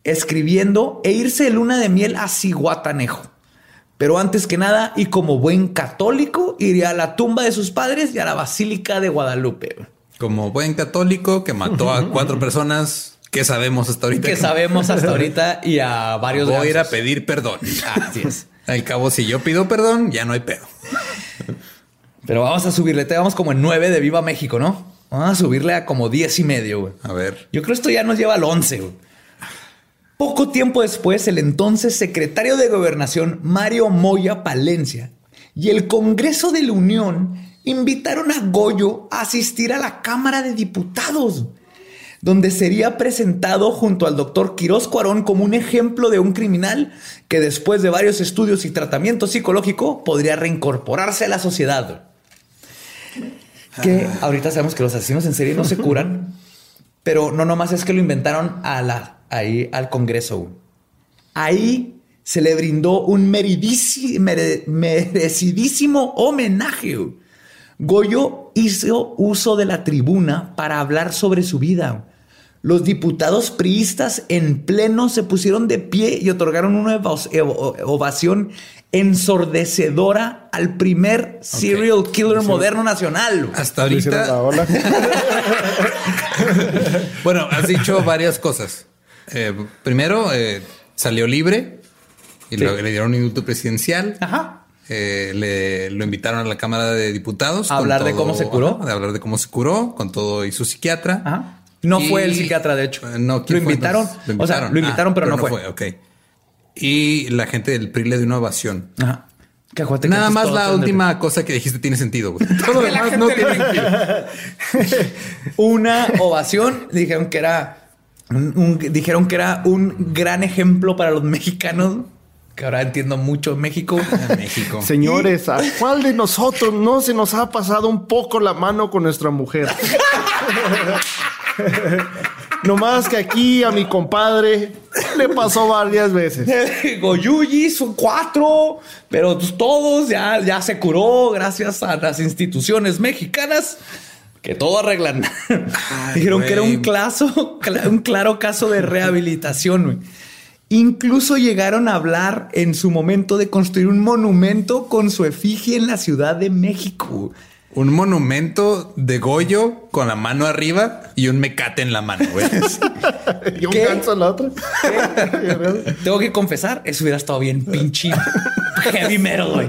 escribiendo e irse de luna de miel a Ciguatanejo. Pero antes que nada, y como buen católico, iría a la tumba de sus padres y a la Basílica de Guadalupe. Como buen católico que mató a cuatro personas, que sabemos hasta ahorita? Que sabemos hasta ahorita y a varios. Voy a ir a pedir perdón. Así es. Al cabo, si yo pido perdón, ya no hay pedo. Pero vamos a subirle, te vamos como en nueve de Viva México, ¿no? Vamos a subirle a como diez y medio, güey. A ver. Yo creo que esto ya nos lleva al once, güey. Poco tiempo después, el entonces secretario de Gobernación, Mario Moya Palencia, y el Congreso de la Unión invitaron a Goyo a asistir a la Cámara de Diputados, donde sería presentado junto al doctor Quirós Cuarón como un ejemplo de un criminal que después de varios estudios y tratamiento psicológico podría reincorporarse a la sociedad. Que ahorita sabemos que los asesinos en serie no se curan, pero no nomás es que lo inventaron a la ahí al Congreso. Ahí se le brindó un merecidísimo homenaje. Goyo hizo uso de la tribuna para hablar sobre su vida. Los diputados priistas en pleno se pusieron de pie y otorgaron una ovación ensordecedora al primer serial killer moderno nacional. Hasta ahorita. bueno, has dicho varias cosas. Eh, primero, eh, salió libre y le dieron un indulto presidencial. Ajá. Eh, le, lo invitaron a la Cámara de Diputados. A hablar de cómo se curó. A hablar de cómo se curó con todo y su psiquiatra. Ajá. No fue el psiquiatra, de hecho. no, lo invitaron, O sea, lo invitaron, pero, no, fue. Ok. Y la gente del PRI le dio una ovación. Ajá. Nada más la última cosa que dijiste tiene sentido. Todo lo demás no tiene sentido. una ovación. Dijeron que era dijeron que era un gran ejemplo para los mexicanos, que ahora entiendo mucho México. México. Señores, ¿a cuál de nosotros no se nos ha pasado un poco la mano con nuestra mujer? No más que aquí a mi compadre le pasó varias veces. Goyuyi son cuatro, pero todos ya, ya se curó gracias a las instituciones mexicanas que todo arreglan. Dijeron que era un, caso, un claro caso de rehabilitación. Incluso llegaron a hablar en su momento de construir un monumento con su efigie en la Ciudad de México. Un monumento de Goyo con la mano arriba y un mecate en la mano, güey. y un ganso en la otra. Tengo que confesar, eso hubiera estado bien pinche heavy metal, güey.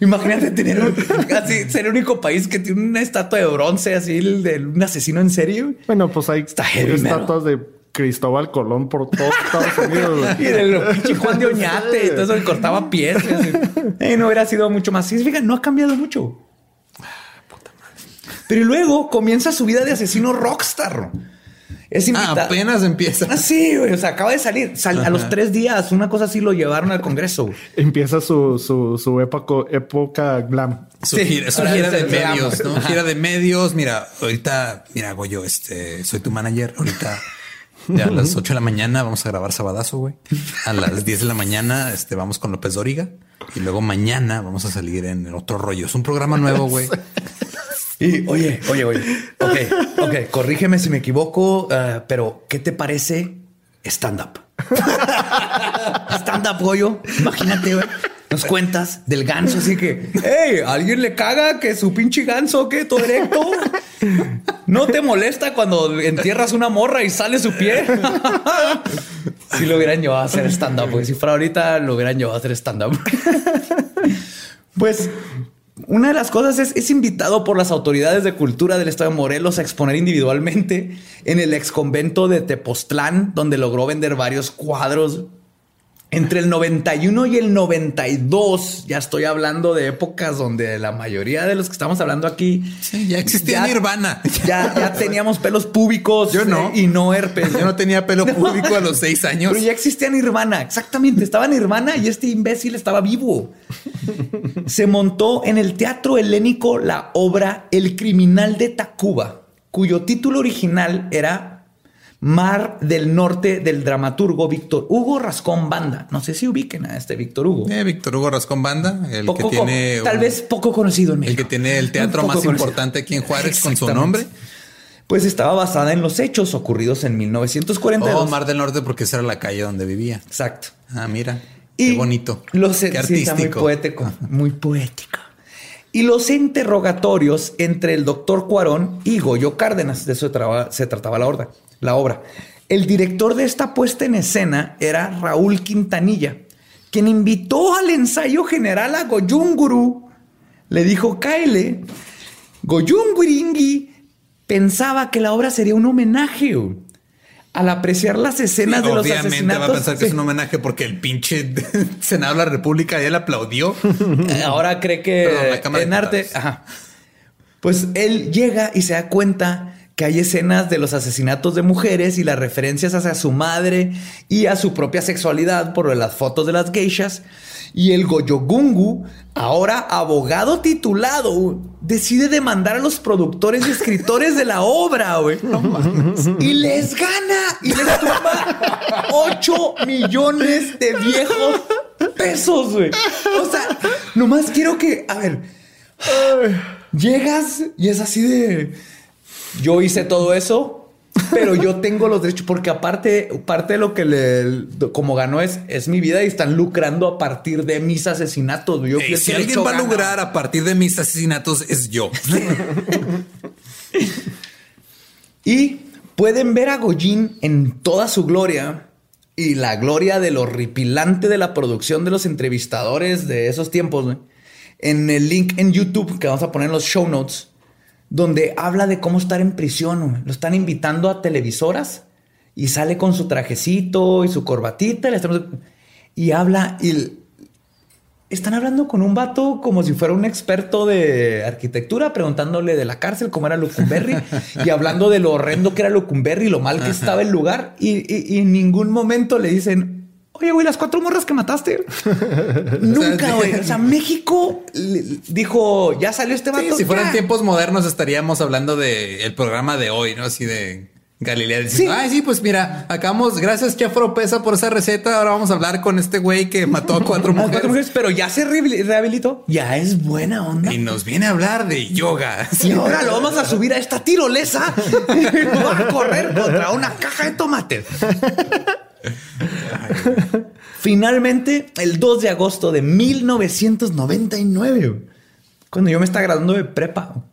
Imagínate tener un, así, ser el único país que tiene una estatua de bronce así de un asesino en serio. Bueno, pues hay estatuas de Cristóbal Colón por todo Estados Unidos. y de pinche Juan de Oñate y todo eso que cortaba pies. Eh, no hubiera sido mucho más. Sí, fíjate, no ha cambiado mucho. Pero luego comienza su vida de asesino rockstar. Es ah, apenas empieza. Ah, sí, güey. O sea, acaba de salir. a los tres días, una cosa así lo llevaron al Congreso. Empieza su, su, su época, época glam. Su, gira, de medios, ¿no? Gira de medios. Mira, ahorita, mira, Goyo, este, soy tu manager. Ahorita a las 8 de la mañana vamos a grabar Sabadazo, güey. A las 10 de la mañana este, vamos con López Dóriga. Y luego mañana vamos a salir en otro rollo. Es un programa nuevo, güey. Y oye, oye, oye, ok, ok, corrígeme si me equivoco, eh, pero ¿qué te parece stand-up? stand-up, pollo. Imagínate, güey. Nos cuentas del ganso, así que, hey, ¿alguien le caga que su pinche ganso, que todo erecto? ¿No te molesta cuando entierras una morra y sale su pie? si lo hubieran llevado a hacer stand-up, pues si fuera ahorita lo hubieran llevado a hacer stand-up. pues una de las cosas es, es invitado por las autoridades de cultura del estado de Morelos a exponer individualmente en el ex convento de Tepoztlán, donde logró vender varios cuadros entre el 91 y el 92, ya estoy hablando de épocas donde la mayoría de los que estamos hablando aquí ya existía Nirvana. Ya, ya teníamos pelos públicos. Yo no. y no herpes. Yo no tenía pelo público a los seis años. Pero ya existía Nirvana. Exactamente. Estaba Nirvana y este imbécil estaba vivo. Se montó en el teatro helénico la obra El criminal de Tacuba, cuyo título original era Mar del Norte del dramaturgo Víctor Hugo Rascón Banda. No sé si ubiquen a este Víctor Hugo. Eh, Víctor Hugo Rascón Banda, el que tiene. Tal vez poco conocido en México. El que tiene el teatro más importante aquí en Juárez con su nombre. Pues estaba basada en los hechos ocurridos en 1942. Oh, Mar del Norte, porque esa era la calle donde vivía. Exacto. Ah, mira. qué bonito. Los, qué artístico. muy poético. Muy poético. Y los interrogatorios entre el doctor Cuarón y Goyo Cárdenas. De eso se trataba la orden la obra. El director de esta puesta en escena era Raúl Quintanilla, quien invitó al ensayo general a Goyunguru. Le dijo, Kyle, Goyunguringui pensaba que la obra sería un homenaje al apreciar las escenas de los asesinatos. Obviamente va a pensar que es un homenaje porque el pinche Senado de la República ya le aplaudió. Ahora cree que en arte... Pues él llega y se da cuenta que hay escenas de los asesinatos de mujeres y las referencias hacia su madre y a su propia sexualidad por las fotos de las geishas. Y el Goyogungu, ahora abogado titulado, decide demandar a los productores y escritores de la obra, güey. y les gana y les toma 8 millones de viejos pesos, güey. O sea, nomás quiero que, a ver, llegas y es así de yo hice todo eso, pero yo tengo los derechos porque aparte, parte de lo que le, como ganó es, es mi vida y están lucrando a partir de mis asesinatos. si alguien va a lograr a partir de mis asesinatos es yo. y pueden ver a Goyin en toda su gloria y la gloria de lo horripilante de la producción de los entrevistadores de esos tiempos. En el link en YouTube que vamos a poner en los show notes donde habla de cómo estar en prisión. Lo están invitando a televisoras y sale con su trajecito y su corbatita y habla y están hablando con un vato como si fuera un experto de arquitectura, preguntándole de la cárcel cómo era Lucumberry y hablando de lo horrendo que era Lucumberry y lo mal que estaba el lugar. y, en ningún momento le dicen, Oye, güey, las cuatro morras que mataste. Nunca, güey. O sea, México dijo, ya salió este vato. si fueran tiempos modernos estaríamos hablando del programa de hoy, ¿no? Así de Galilea diciendo, ay, sí, pues mira, acabamos, gracias Chef Pesa por esa receta. Ahora vamos a hablar con este güey que mató a cuatro mujeres. Pero ya se rehabilitó. Ya es buena onda. Y nos viene a hablar de yoga. Y ahora lo vamos a subir a esta tirolesa y va a correr contra una caja de tomates. Finalmente, el 2 de agosto de 1999, cuando yo me estaba graduando de prepa.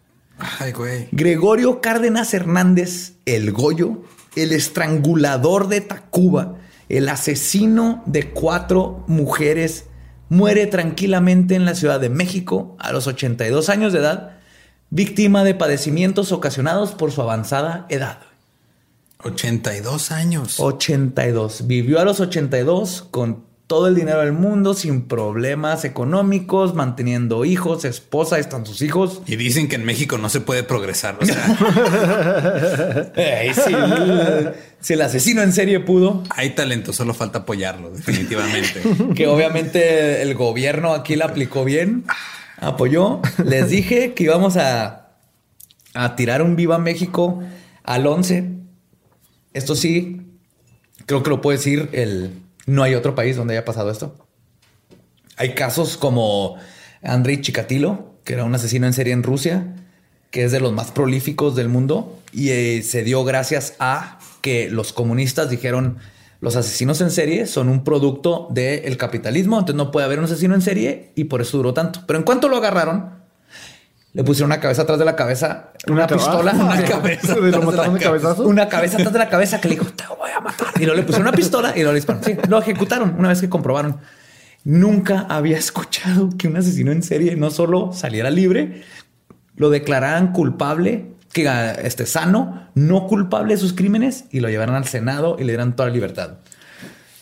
Gregorio Cárdenas Hernández, el Goyo, el estrangulador de Tacuba, el asesino de cuatro mujeres, muere tranquilamente en la Ciudad de México a los 82 años de edad, víctima de padecimientos ocasionados por su avanzada edad. 82 años. 82. Vivió a los 82 con todo el dinero del mundo, sin problemas económicos, manteniendo hijos, esposa, están sus hijos. Y dicen que en México no se puede progresar. O sea, si, el asesino en serie pudo. Hay talento, solo falta apoyarlo, definitivamente. que obviamente el gobierno aquí la aplicó bien, apoyó. Les dije que íbamos a, a tirar un Viva México al 11 esto sí, creo que lo puede decir el... No hay otro país donde haya pasado esto. Hay casos como Andrei Chikatilo, que era un asesino en serie en Rusia, que es de los más prolíficos del mundo y eh, se dio gracias a que los comunistas dijeron los asesinos en serie son un producto del capitalismo, entonces no puede haber un asesino en serie y por eso duró tanto. Pero en cuanto lo agarraron, le pusieron una cabeza atrás de la cabeza, una, pistola, una cabeza, una cabeza atrás de la cabeza que le dijo, te voy a matar. Y luego le pusieron una pistola y lo dispararon. Sí, lo ejecutaron una vez que comprobaron. Nunca había escuchado que un asesino en serie no solo saliera libre, lo declararan culpable, que esté sano, no culpable de sus crímenes y lo llevaran al Senado y le dieran toda la libertad.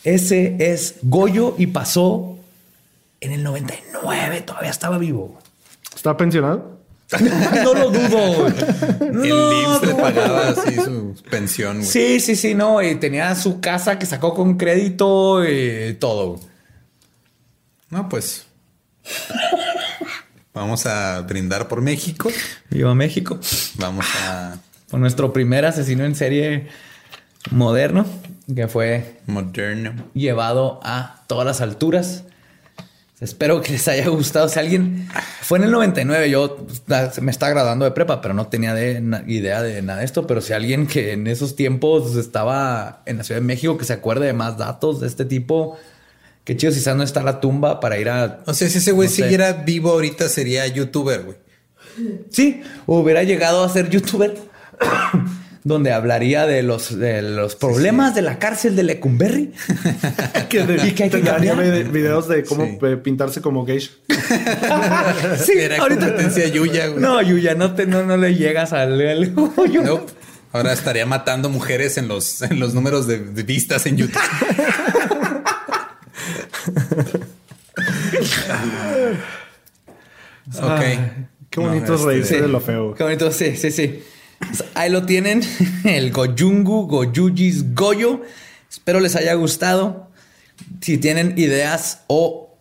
Ese es Goyo y pasó en el 99, todavía estaba vivo. ¿Está pensionado? no lo dudo. el IMSS le pagaba así su pensión. Sí, sí, sí, no. Y tenía su casa que sacó con crédito y todo. No, pues. Vamos a brindar por México. Viva México. Vamos a. Por nuestro primer asesino en serie moderno, que fue. Moderno. Llevado a todas las alturas. Espero que les haya gustado. Si alguien fue en el 99, yo me está agradando de prepa, pero no tenía idea de nada de esto. Pero si alguien que en esos tiempos estaba en la Ciudad de México que se acuerde de más datos de este tipo, qué chido si no está la tumba para ir a. O sea, si ese güey siguiera vivo ahorita sería youtuber, güey. Sí, hubiera llegado a ser youtuber. donde hablaría de los, de los problemas de la cárcel de Lecumberri. que de, y que hay que cambiar. videos de cómo pintarse como geisha. sí, Era ahorita competencia Yuya. Güey. No, Yuya, no, te, no, no le llegas al... al no. Ahora estaría matando mujeres en los, en los números de, vistas en YouTube. ok. Qué bonito es reírse este, de lo feo. Qué bonito, sí, sí, sí. Ahí lo tienen, el Goyungu, Goyujis, Goyo. Espero les haya gustado. Si tienen ideas o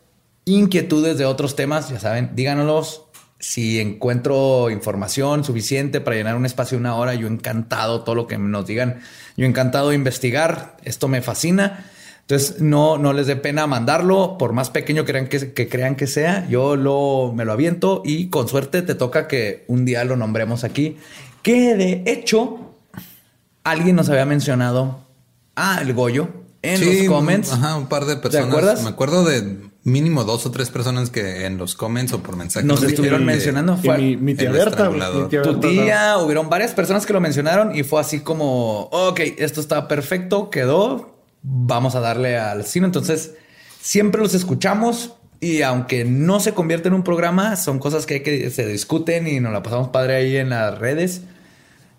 inquietudes de otros temas, ya saben, díganos. Si encuentro información suficiente para llenar un espacio de una hora, yo encantado todo lo que nos digan. Yo encantado de investigar. Esto me fascina. Entonces, no, no les dé pena mandarlo, por más pequeño que crean que, que crean que sea. Yo lo, me lo aviento y con suerte te toca que un día lo nombremos aquí que de hecho alguien nos había mencionado a el Goyo en los comments. Ajá, un par de personas. ¿Te acuerdas? Me acuerdo de mínimo dos o tres personas que en los comments o por mensaje nos estuvieron mencionando. Fue mi, tía Berta, tu tía, hubieron varias personas que lo mencionaron y fue así como, ok, esto está perfecto, quedó, vamos a darle al cine. Entonces, siempre los escuchamos y aunque no se convierte en un programa, son cosas que, hay que se discuten y nos la pasamos padre ahí en las redes.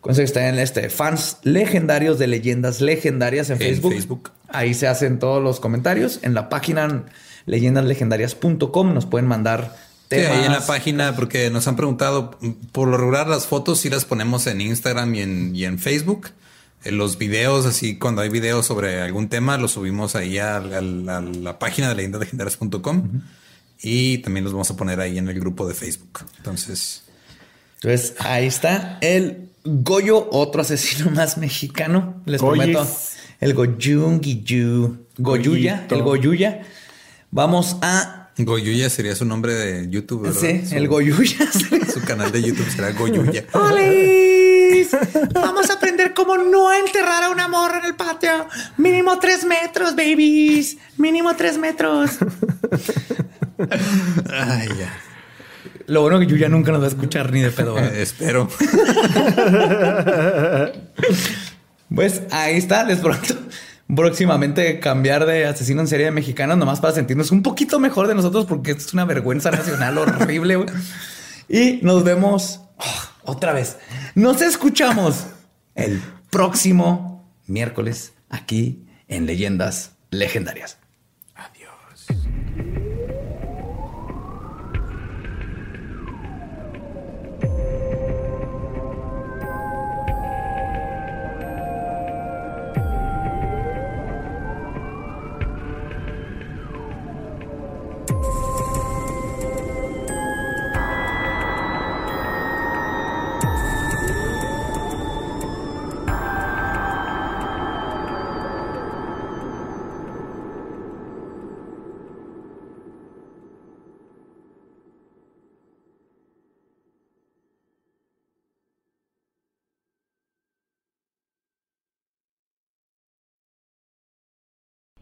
Con eso está en este fans legendarios de leyendas legendarias en, Facebook. Ahí se hacen todos los comentarios. En la página leyendaslegendarias.com nos pueden mandar temas. Sí, ahí en la página, porque nos han preguntado, por lo regular las fotos sí las ponemos en Instagram y en, y en Facebook. En los videos, así cuando hay videos sobre algún tema, los subimos ahí a, la página de leyendaslegendarias.com y también los vamos a poner ahí en el grupo de Facebook. Entonces... Entonces ahí está el Goyo, otro asesino más mexicano. Les prometo. El Goyungiyu. Goyuya. El Goyuya. Vamos a. Goyuya sería su nombre de YouTube. ¿verdad? Sí, el Goyuya. Su canal de YouTube será Goyuya. Vamos a aprender cómo no enterrar a una morra en el patio. Mínimo tres metros, babies. Mínimo tres metros. Ay, ya. Lo bueno que Yuya nunca nos va a escuchar ni de pedo. Espero. pues ahí está. Les pronto próximamente cambiar de asesino en serie de mexicanos nomás para sentirnos un poquito mejor de nosotros porque esto es una vergüenza nacional horrible. Y nos vemos oh, otra vez. Nos escuchamos el próximo miércoles aquí en Leyendas Legendarias.